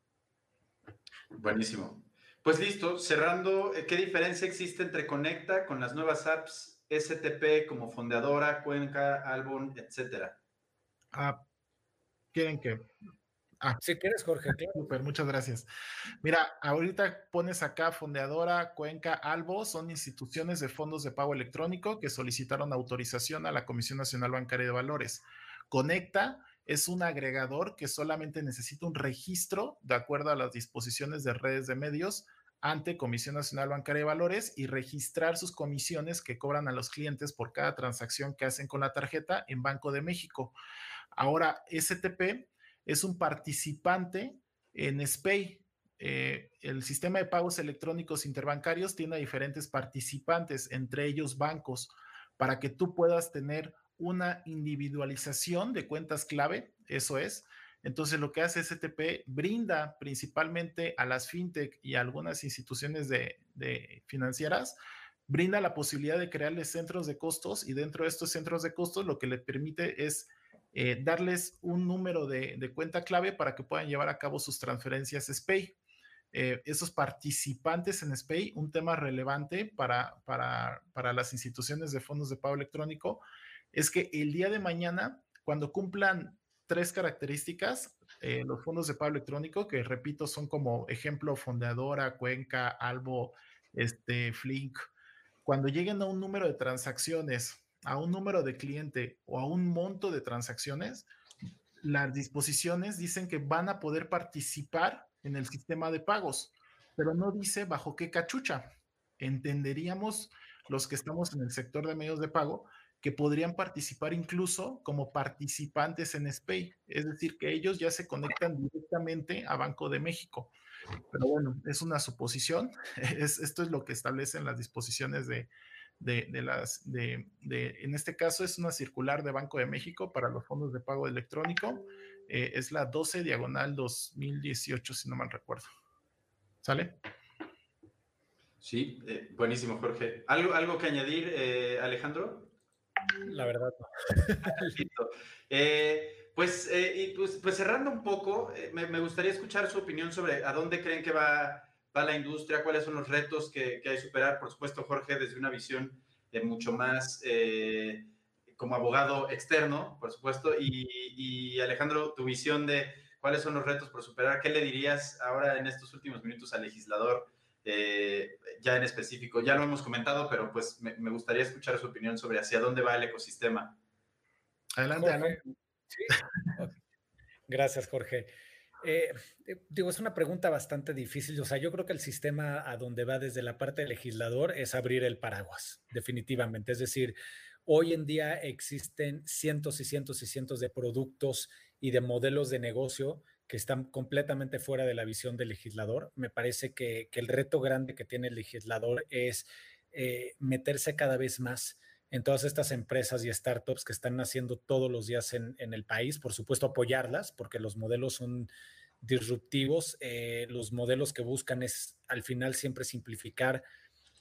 Buenísimo. Pues listo, cerrando, eh, ¿qué diferencia existe entre Conecta con las nuevas apps STP como Fondeadora, Cuenca, Albon, etcétera? Ah, ¿Quieren que Ah, si quieres, Jorge. Super, muchas gracias. Mira, ahorita pones acá Fondeadora, Cuenca, Albo, son instituciones de fondos de pago electrónico que solicitaron autorización a la Comisión Nacional Bancaria de Valores. Conecta es un agregador que solamente necesita un registro de acuerdo a las disposiciones de redes de medios ante Comisión Nacional Bancaria de Valores y registrar sus comisiones que cobran a los clientes por cada transacción que hacen con la tarjeta en Banco de México. Ahora, STP es un participante en SPAY. Eh, el sistema de pagos electrónicos interbancarios tiene diferentes participantes, entre ellos bancos, para que tú puedas tener una individualización de cuentas clave, eso es. Entonces, lo que hace STP brinda principalmente a las fintech y a algunas instituciones de, de financieras, brinda la posibilidad de crearles centros de costos y dentro de estos centros de costos lo que le permite es eh, darles un número de, cuenta clave para que puedan llevar a cabo sus transferencias SPAY. Eh, esos participantes en SPAY, un tema relevante para, para, las instituciones de fondos de pago electrónico, es que el día de mañana, cuando cumplan tres características, eh, los fondos de pago electrónico, que repito, son como ejemplo Fondeadora, Cuenca, Albo, este, Flink, cuando lleguen a un número de transacciones a un número de cliente o a un monto de transacciones, las disposiciones dicen que van a poder participar en el sistema de pagos, pero no dice bajo qué cachucha. Entenderíamos los que estamos en el sector de medios de pago que podrían participar incluso como participantes en SPAY, es decir, que ellos ya se conectan directamente a Banco de México. Pero bueno, es una suposición, es, esto es lo que establecen las disposiciones de, de, las, de, en este caso es una circular de Banco de México para los fondos de pago electrónico. Eh, es la 12 diagonal 2018, si no mal recuerdo. ¿Sale? Sí, eh, buenísimo, Jorge. ¿Algo, algo que añadir, eh, Alejandro? La verdad, no. pues, pues, pues, cerrando un poco, me, me gustaría escuchar su opinión sobre a dónde creen que va va la industria, cuáles son los retos que, hay que superar. Por supuesto, Jorge, desde una visión de mucho más, eh, como abogado externo, por supuesto, y, y, Alejandro, tu visión de cuáles son los retos por superar, ¿qué le dirías ahora en estos últimos minutos al legislador? Eh, ya en específico, ya lo hemos comentado, pero pues me, me, gustaría escuchar su opinión sobre hacia dónde va el ecosistema. Adelante, Sí. Gracias, Jorge. Eh, eh, digo, es una pregunta bastante difícil. O sea, yo creo que el sistema a donde va desde la parte del legislador es abrir el paraguas, definitivamente. Es decir, hoy en día existen cientos y cientos y cientos de productos y de modelos de negocio que están completamente fuera de la visión del legislador. Me parece que, el reto grande que tiene el legislador es eh, meterse cada vez más en todas estas empresas y startups que están naciendo todos los días en, el país. Por supuesto, apoyarlas, porque los modelos son disruptivos. Eh, los modelos que buscan es al final siempre simplificar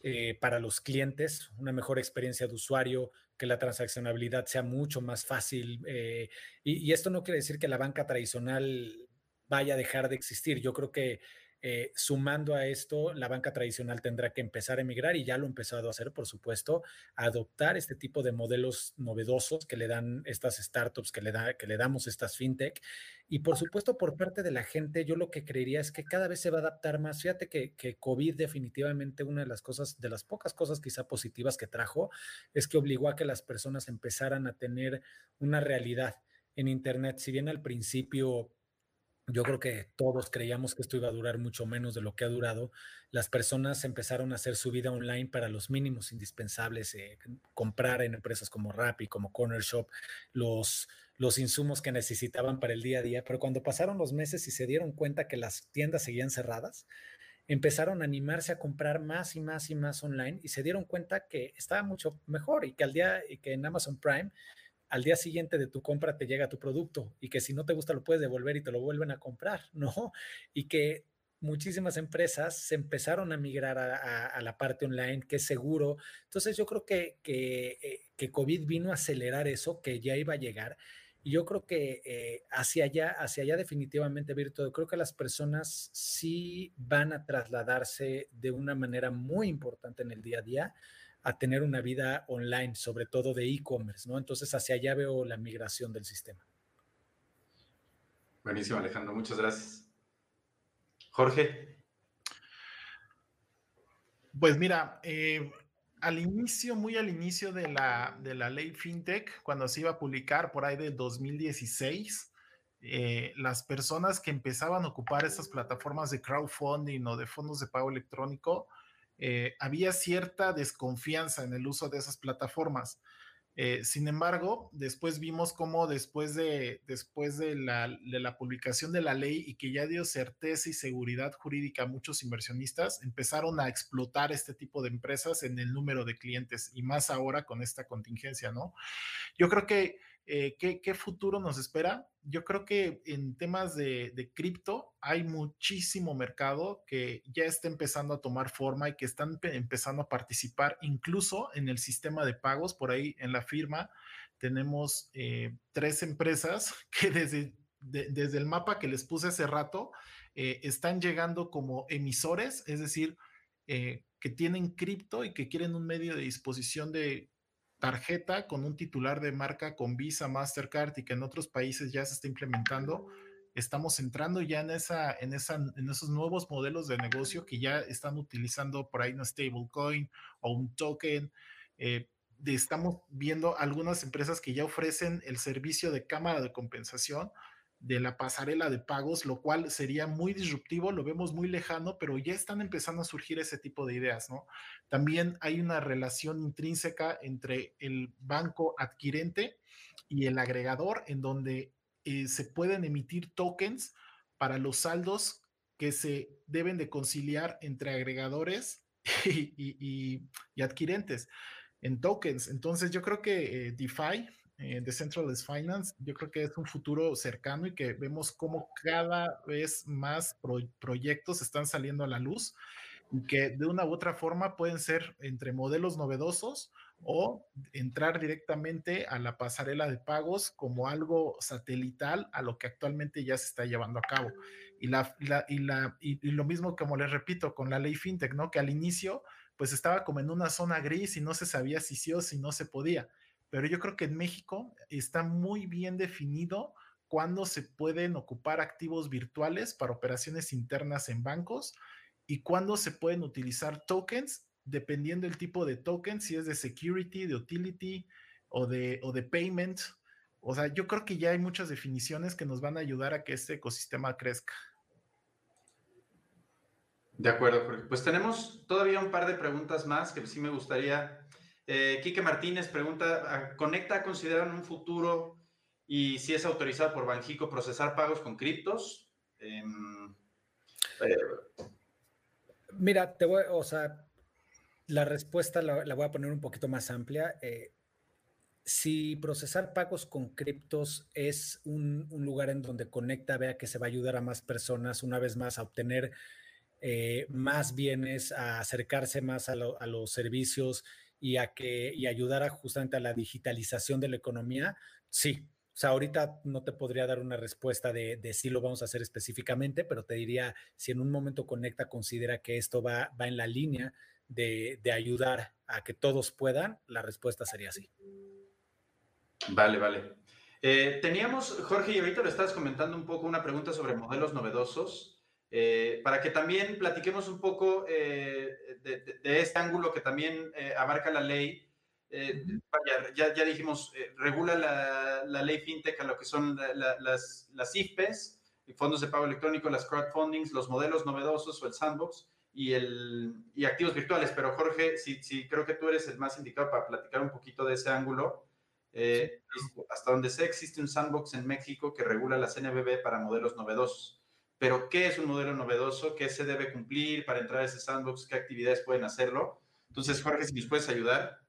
eh, para los clientes una mejor experiencia de usuario, que la transaccionabilidad sea mucho más fácil. Eh, y, esto no quiere decir que la banca tradicional vaya a dejar de existir. Yo creo que eh, sumando a esto, la banca tradicional tendrá que empezar a emigrar y ya lo ha empezado a hacer, por supuesto, a adoptar este tipo de modelos novedosos que le dan estas startups, que le, da, que le damos estas fintech. Y por supuesto, por parte de la gente, yo lo que creería es que cada vez se va a adaptar más. Fíjate que, que COVID definitivamente una de las cosas, de las pocas cosas quizá positivas que trajo, es que obligó a que las personas empezaran a tener una realidad en Internet. Si bien al principio yo creo que todos creíamos que esto iba a durar mucho menos de lo que ha durado. Las personas empezaron a hacer su vida online para los mínimos indispensables, eh, comprar en empresas como Rappi, como Corner Shop, los, los insumos que necesitaban para el día a día. Pero cuando pasaron los meses y se dieron cuenta que las tiendas seguían cerradas, empezaron a animarse a comprar más y más y más online y se dieron cuenta que estaba mucho mejor y que al día y que en Amazon Prime al día siguiente de tu compra te llega tu producto y que si no te gusta lo puedes devolver y te lo vuelven a comprar, ¿no? Y que muchísimas empresas se empezaron a migrar a, la parte online, que es seguro. Entonces yo creo que, eh, que, COVID vino a acelerar eso, que ya iba a llegar. Y yo creo que eh, hacia allá, hacia allá definitivamente, Virtual, creo que las personas sí van a trasladarse de una manera muy importante en el día a día a tener una vida online, sobre todo de e-commerce, ¿no? Entonces, hacia allá veo la migración del sistema. Buenísimo, Alejandro, muchas gracias. Jorge. Pues mira, eh, al inicio, muy al inicio de la, de la ley FinTech, cuando se iba a publicar por ahí de 2016, eh, las personas que empezaban a ocupar estas plataformas de crowdfunding o de fondos de pago electrónico, eh, había cierta desconfianza en el uso de esas plataformas. Eh, sin embargo, después vimos cómo después, de, después de, la, de la publicación de la ley y que ya dio certeza y seguridad jurídica a muchos inversionistas, empezaron a explotar este tipo de empresas en el número de clientes y más ahora con esta contingencia, ¿no? Yo creo que eh, ¿qué, futuro nos espera? Yo creo que en temas de, cripto hay muchísimo mercado que ya está empezando a tomar forma y que están empezando a participar incluso en el sistema de pagos. Por ahí en la firma tenemos eh, tres empresas que desde, desde el mapa que les puse hace rato eh, están llegando como emisores, es decir, que tienen cripto y que quieren un medio de disposición de tarjeta con un titular de marca con Visa, Mastercard y que en otros países ya se está implementando, estamos entrando ya en, esa, en, esa, en esos nuevos modelos de negocio que ya están utilizando por ahí una stablecoin o un token. Eh, estamos viendo algunas empresas que ya ofrecen el servicio de cámara de compensación de la pasarela de pagos, lo cual sería muy disruptivo, lo vemos muy lejano, pero ya están empezando a surgir ese tipo de ideas, ¿no? También hay una relación intrínseca entre el banco adquirente y el agregador, en donde eh, se pueden emitir tokens para los saldos que se deben de conciliar entre agregadores y, adquirentes en tokens. Entonces yo creo que eh, DeFi eh, Decentralized Finance, yo creo que es un futuro cercano y que vemos cómo cada vez más proyectos están saliendo a la luz y que de una u otra forma pueden ser entre modelos novedosos o entrar directamente a la pasarela de pagos como algo satelital a lo que actualmente ya se está llevando a cabo. Y, la, y, la, y, y lo mismo como les repito con la ley FinTech, ¿no? Que al inicio pues estaba como en una zona gris y no se sabía si sí o si no se podía pero yo creo que en México está muy bien definido cuándo se pueden ocupar activos virtuales para operaciones internas en bancos y cuándo se pueden utilizar tokens, dependiendo del tipo de token, si es de security, de utility o de, o de payment. O sea, yo creo que ya hay muchas definiciones que nos van a ayudar a que este ecosistema crezca. De acuerdo, Jorge. Pues tenemos todavía un par de preguntas más que sí me gustaría. Eh, Quique Martínez pregunta, ¿conecta a considerar en un futuro y si es autorizado por Banjico procesar pagos con criptos. Em, eh, Mira, te voy, o sea, la respuesta la, voy a poner un poquito más amplia. Eh, si procesar pagos con criptos es un, lugar en donde Conecta vea que se va a ayudar a más personas, una vez más, a obtener eh, más bienes, a acercarse más a, los servicios y a que y ayudar a, justamente a la digitalización de la economía, sí, o sea, ahorita no te podría dar una respuesta de, si lo vamos a hacer específicamente, pero te diría, si en un momento Conecta considera que esto va, va en la línea de, ayudar a que todos puedan, la respuesta sería sí. Vale, vale. Eh, teníamos, Jorge, y ahorita lo estabas comentando un poco, una pregunta sobre modelos novedosos, eh, para que también platiquemos un poco eh, de, este ángulo que también abarca la ley eh, ya, ya, dijimos, eh, regula la, ley fintech a lo que son las, las IFPES, fondos de pago electrónico, las crowdfundings, los modelos novedosos o el sandbox y, el, y activos virtuales. Pero Jorge, sí, sí, creo que tú eres el más indicado para platicar un poquito de ese ángulo. Eh, hasta donde sé, existe un sandbox en México que regula la CNBB para modelos novedosos. Pero, ¿qué es un modelo novedoso? ¿Qué se debe cumplir para entrar a ese sandbox? ¿Qué actividades pueden hacerlo? Entonces, Jorge, si nos puedes ayudar.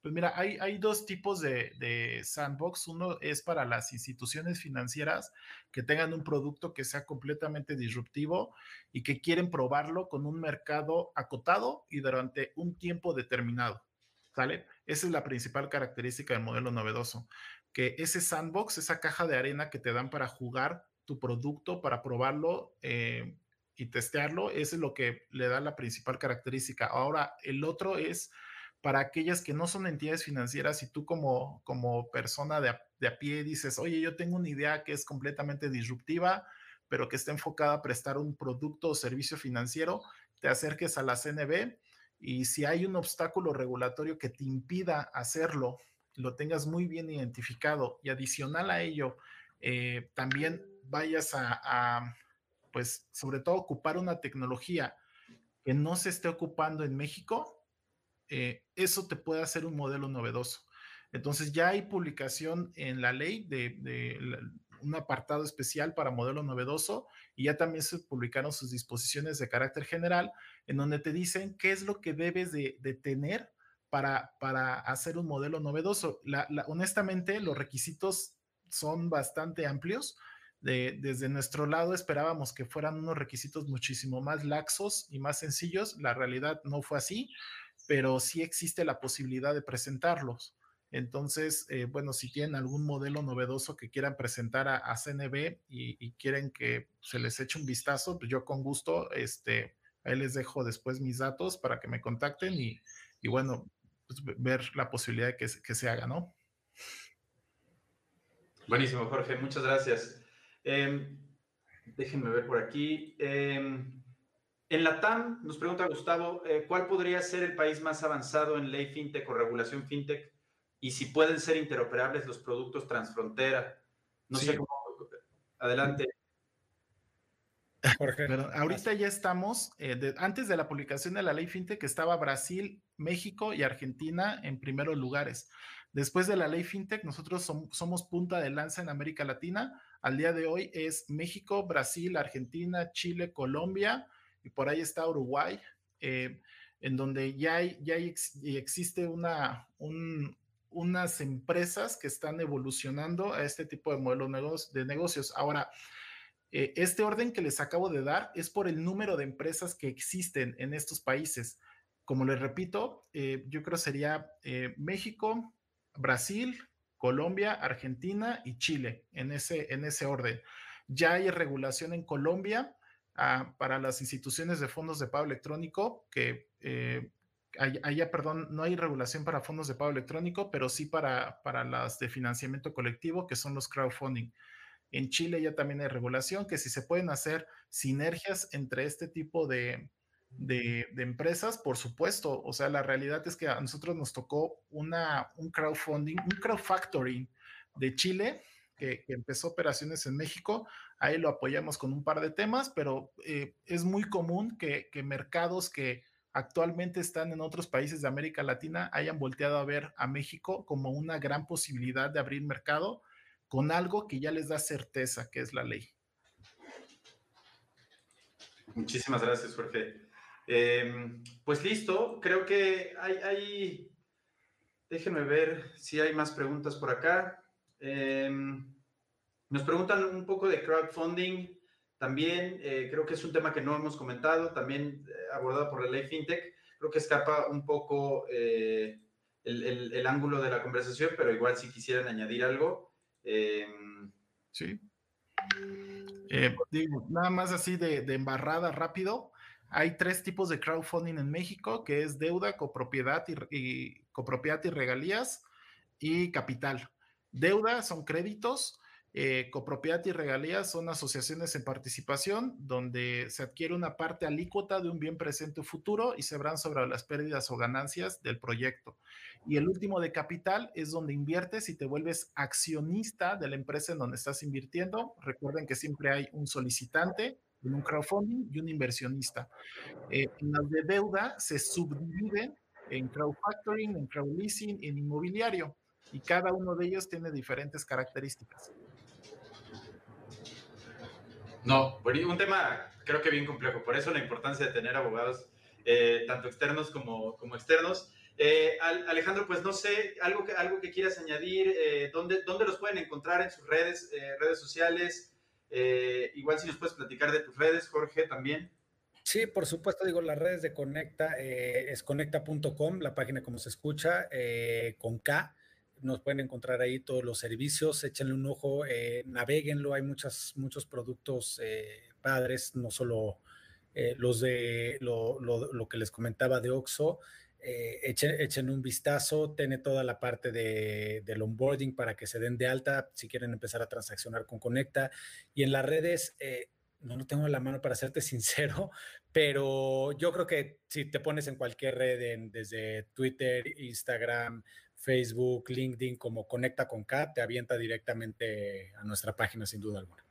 Pues mira, hay, hay dos tipos de, sandbox. Uno es para las instituciones financieras que tengan un producto que sea completamente disruptivo y que quieren probarlo con un mercado acotado y durante un tiempo determinado. ¿Sale? Esa es la principal característica del modelo novedoso, que ese sandbox, esa caja de arena que te dan para jugar tu producto, para probarlo eh, y testearlo, ese es lo que le da la principal característica. Ahora, el otro es para aquellas que no son entidades financieras y tú como, como persona de a, pie dices, oye, yo tengo una idea que es completamente disruptiva, pero que está enfocada a prestar un producto o servicio financiero, te acerques a la CNB y si hay un obstáculo regulatorio que te impida hacerlo, lo tengas muy bien identificado y adicional a ello, eh, también vayas a, a, pues sobre todo ocupar una tecnología que no se esté ocupando en México, eh, eso te puede hacer un modelo novedoso. Entonces ya hay publicación en la ley de, un apartado especial para modelo novedoso y ya también se publicaron sus disposiciones de carácter general en donde te dicen qué es lo que debes de, tener para, para, hacer un modelo novedoso. honestamente, los requisitos son bastante amplios. Desde nuestro lado esperábamos que fueran unos requisitos muchísimo más laxos y más sencillos. La realidad no fue así pero sí existe la posibilidad de presentarlos. Entonces, eh, bueno, si tienen algún modelo novedoso que quieran presentar a, CNB y, quieren que se les eche un vistazo, pues yo con gusto, este, ahí les dejo después mis datos para que me contacten y, bueno, pues ver la posibilidad de que, que, se haga, ¿no? Buenísimo, Jorge, muchas gracias. Em, déjenme ver por aquí. Em, en la TAM, nos pregunta Gustavo, eh, ¿cuál podría ser el país más avanzado en ley fintech o regulación fintech? Y si pueden ser interoperables los productos transfrontera. No sé cómo. Adelante. Jorge. ahorita ya estamos, eh, antes de la publicación de la ley fintech estaba Brasil, México y Argentina en primeros lugares. Después de la ley fintech, nosotros somos punta de lanza en América Latina. Al día de hoy es México, Brasil, Argentina, Chile, Colombia, y por ahí está Uruguay, eh, en donde ya, hay, ya existe una, unas empresas que están evolucionando a este tipo de modelos de negocios. Ahora, eh, este orden que les acabo de dar es por el número de empresas que existen en estos países. Como les repito, eh, yo creo sería México, Brasil, Colombia, Argentina y Chile en ese, en ese orden. Ya hay regulación en Colombia para las instituciones de fondos de pago electrónico que eh, perdón, no hay regulación para fondos de pago electrónico, pero sí para, para las de financiamiento colectivo, que son los crowdfunding. En Chile ya también hay regulación, que si se pueden hacer sinergias entre este tipo de, de, empresas, por supuesto. O sea, la realidad es que a nosotros nos tocó una, un crowdfunding, un crowdfactoring de Chile, que, empezó operaciones en México. Ahí lo apoyamos con un par de temas, pero eh, es muy común que, que mercados que actualmente están en otros países de América Latina hayan volteado a ver a México como una gran posibilidad de abrir mercado con algo que ya les da certeza, que es la ley. Muchísimas gracias, Jorge. Em, pues listo, creo que hay, hay, déjenme ver si hay más preguntas por acá. Em, nos preguntan un poco de crowdfunding. También eh, creo que es un tema que no hemos comentado, también eh, abordado por la ley FinTech. Creo que escapa un poco eh, el, ángulo de la conversación, pero igual si quisieran añadir algo. Em, sí. digo, nada más así de, embarrada rápido. Hay tres tipos de crowdfunding en México, que es deuda, copropiedad y copropiedad y regalías y capital. Deuda son créditos eh, copropiedad y regalías son asociaciones en participación donde se adquiere una parte alícuota de un bien presente o futuro y se verán sobre las pérdidas o ganancias del proyecto. Y el último de capital es donde inviertes y te vuelves accionista de la empresa en donde estás invirtiendo. Recuerden que siempre hay un solicitante en un crowdfunding y un inversionista. Eh, en las de deuda se subdividen en crowdfactoring, en crowdleasing, en inmobiliario y cada uno de ellos tiene diferentes características. No, un tema creo que bien complejo, por eso la importancia de tener abogados eh, tanto externos como, como externos. Eh, Alejandro, pues no sé, algo que, algo que quieras añadir, eh, ¿dónde, ¿dónde, los pueden encontrar en sus redes, redes sociales? Igual si nos puedes platicar de tus redes, Jorge, también. Sí, por supuesto, digo, las redes de Conecta es conecta.com, la página como se escucha, con K nos pueden encontrar ahí todos los servicios, échenle un ojo, eh, naveguenlo, hay muchas, muchos productos eh, padres, no solo eh, los de lo, lo, que les comentaba de Oxo, eh, echen, un vistazo, tiene toda la parte de, del onboarding para que se den de alta si quieren empezar a transaccionar con Conecta. Y en las redes, no lo tengo en la mano para serte sincero, pero yo creo que si te pones en cualquier red, desde Twitter, Instagram, Facebook, LinkedIn, como Conecta con K, te avienta directamente a nuestra página sin duda alguna.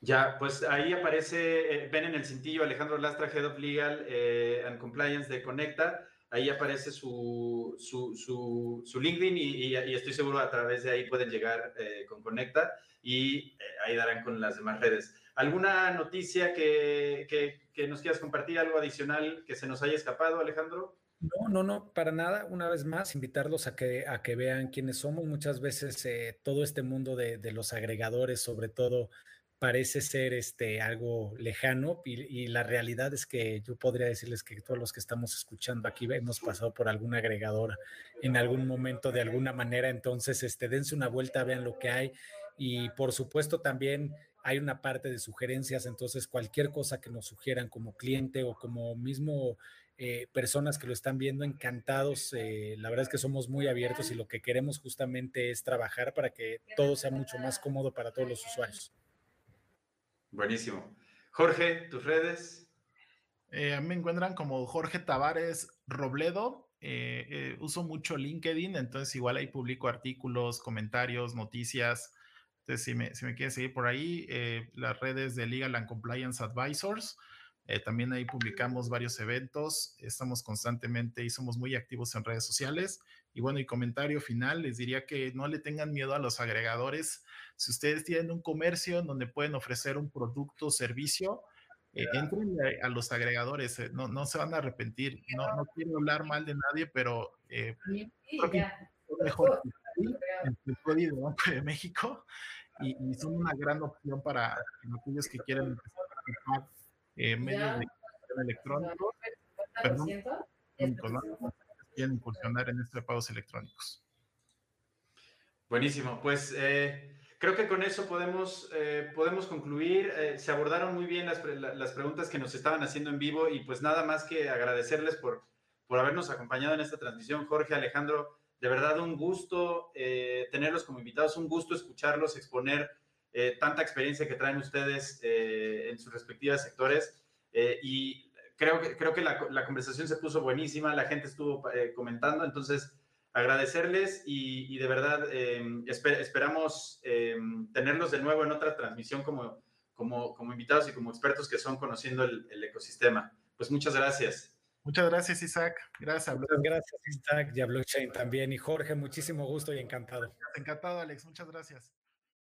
Ya, pues ahí aparece, eh, ven en el cintillo Alejandro Lastra, Head of Legal eh, and Compliance de Conecta. Ahí aparece su, su, su, LinkedIn y, estoy seguro a través de ahí pueden llegar eh, con Conecta y ahí darán con las demás redes. ¿Alguna noticia que, que, nos quieras compartir, algo adicional que se nos haya escapado, Alejandro? No, no, no, para nada. Una vez más, invitarlos a que, a que vean quiénes somos. Muchas veces eh, todo este mundo de, los agregadores, sobre todo, parece ser este, algo lejano y, la realidad es que yo podría decirles que todos los que estamos escuchando aquí hemos pasado por algún agregador en algún momento de alguna manera. Entonces, este, dense una vuelta, vean lo que hay y por supuesto también hay una parte de sugerencias. Entonces, cualquier cosa que nos sugieran como cliente o como mismo eh, personas que lo están viendo encantados. Eh, la verdad es que somos muy abiertos y lo que queremos justamente es trabajar para que todo sea mucho más cómodo para todos los usuarios. Buenísimo. Jorge, tus redes. Eh, me encuentran como Jorge Tavares Robledo. uso mucho LinkedIn, entonces igual ahí publico artículos, comentarios, noticias. Entonces, si me, si me quieren seguir por ahí, las redes de Legal and Compliance Advisors. Eh, también ahí publicamos varios eventos, estamos constantemente y somos muy activos en redes sociales. Y bueno, y comentario final, les diría que no le tengan miedo a los agregadores. Si ustedes tienen un comercio en donde pueden ofrecer un producto o servicio, eh, entren a, los agregadores, eh, no, no se van a arrepentir. No, no quiero hablar mal de nadie, pero creo que es mejor el de Banco de México y, y, son una gran opción para aquellos que quieren eh, medios de electrónicos, quieren incursionar en estos pagos electrónicos. Buenísimo, pues eh, creo que con eso podemos, eh, podemos concluir. Eh, se abordaron muy bien las, las, preguntas que nos estaban haciendo en vivo y pues nada más que agradecerles por, por habernos acompañado en esta transmisión. Jorge, Alejandro, de verdad un gusto eh, tenerlos como invitados, un gusto escucharlos, exponer eh, tanta experiencia que traen ustedes eh, en sus respectivos sectores. y creo que, creo que la, la, conversación se puso buenísima, la gente estuvo comentando, entonces agradecerles y, de verdad esperamos tenerlos de nuevo en otra transmisión como, como, como invitados y como expertos que son conociendo el, el ecosistema. Pues muchas gracias. Muchas gracias, Isaac. Gracias. Muchas gracias, Isaac, y a Blockchain también. Y Jorge, muchísimo gusto y encantado. Encantado, Alex. Muchas gracias.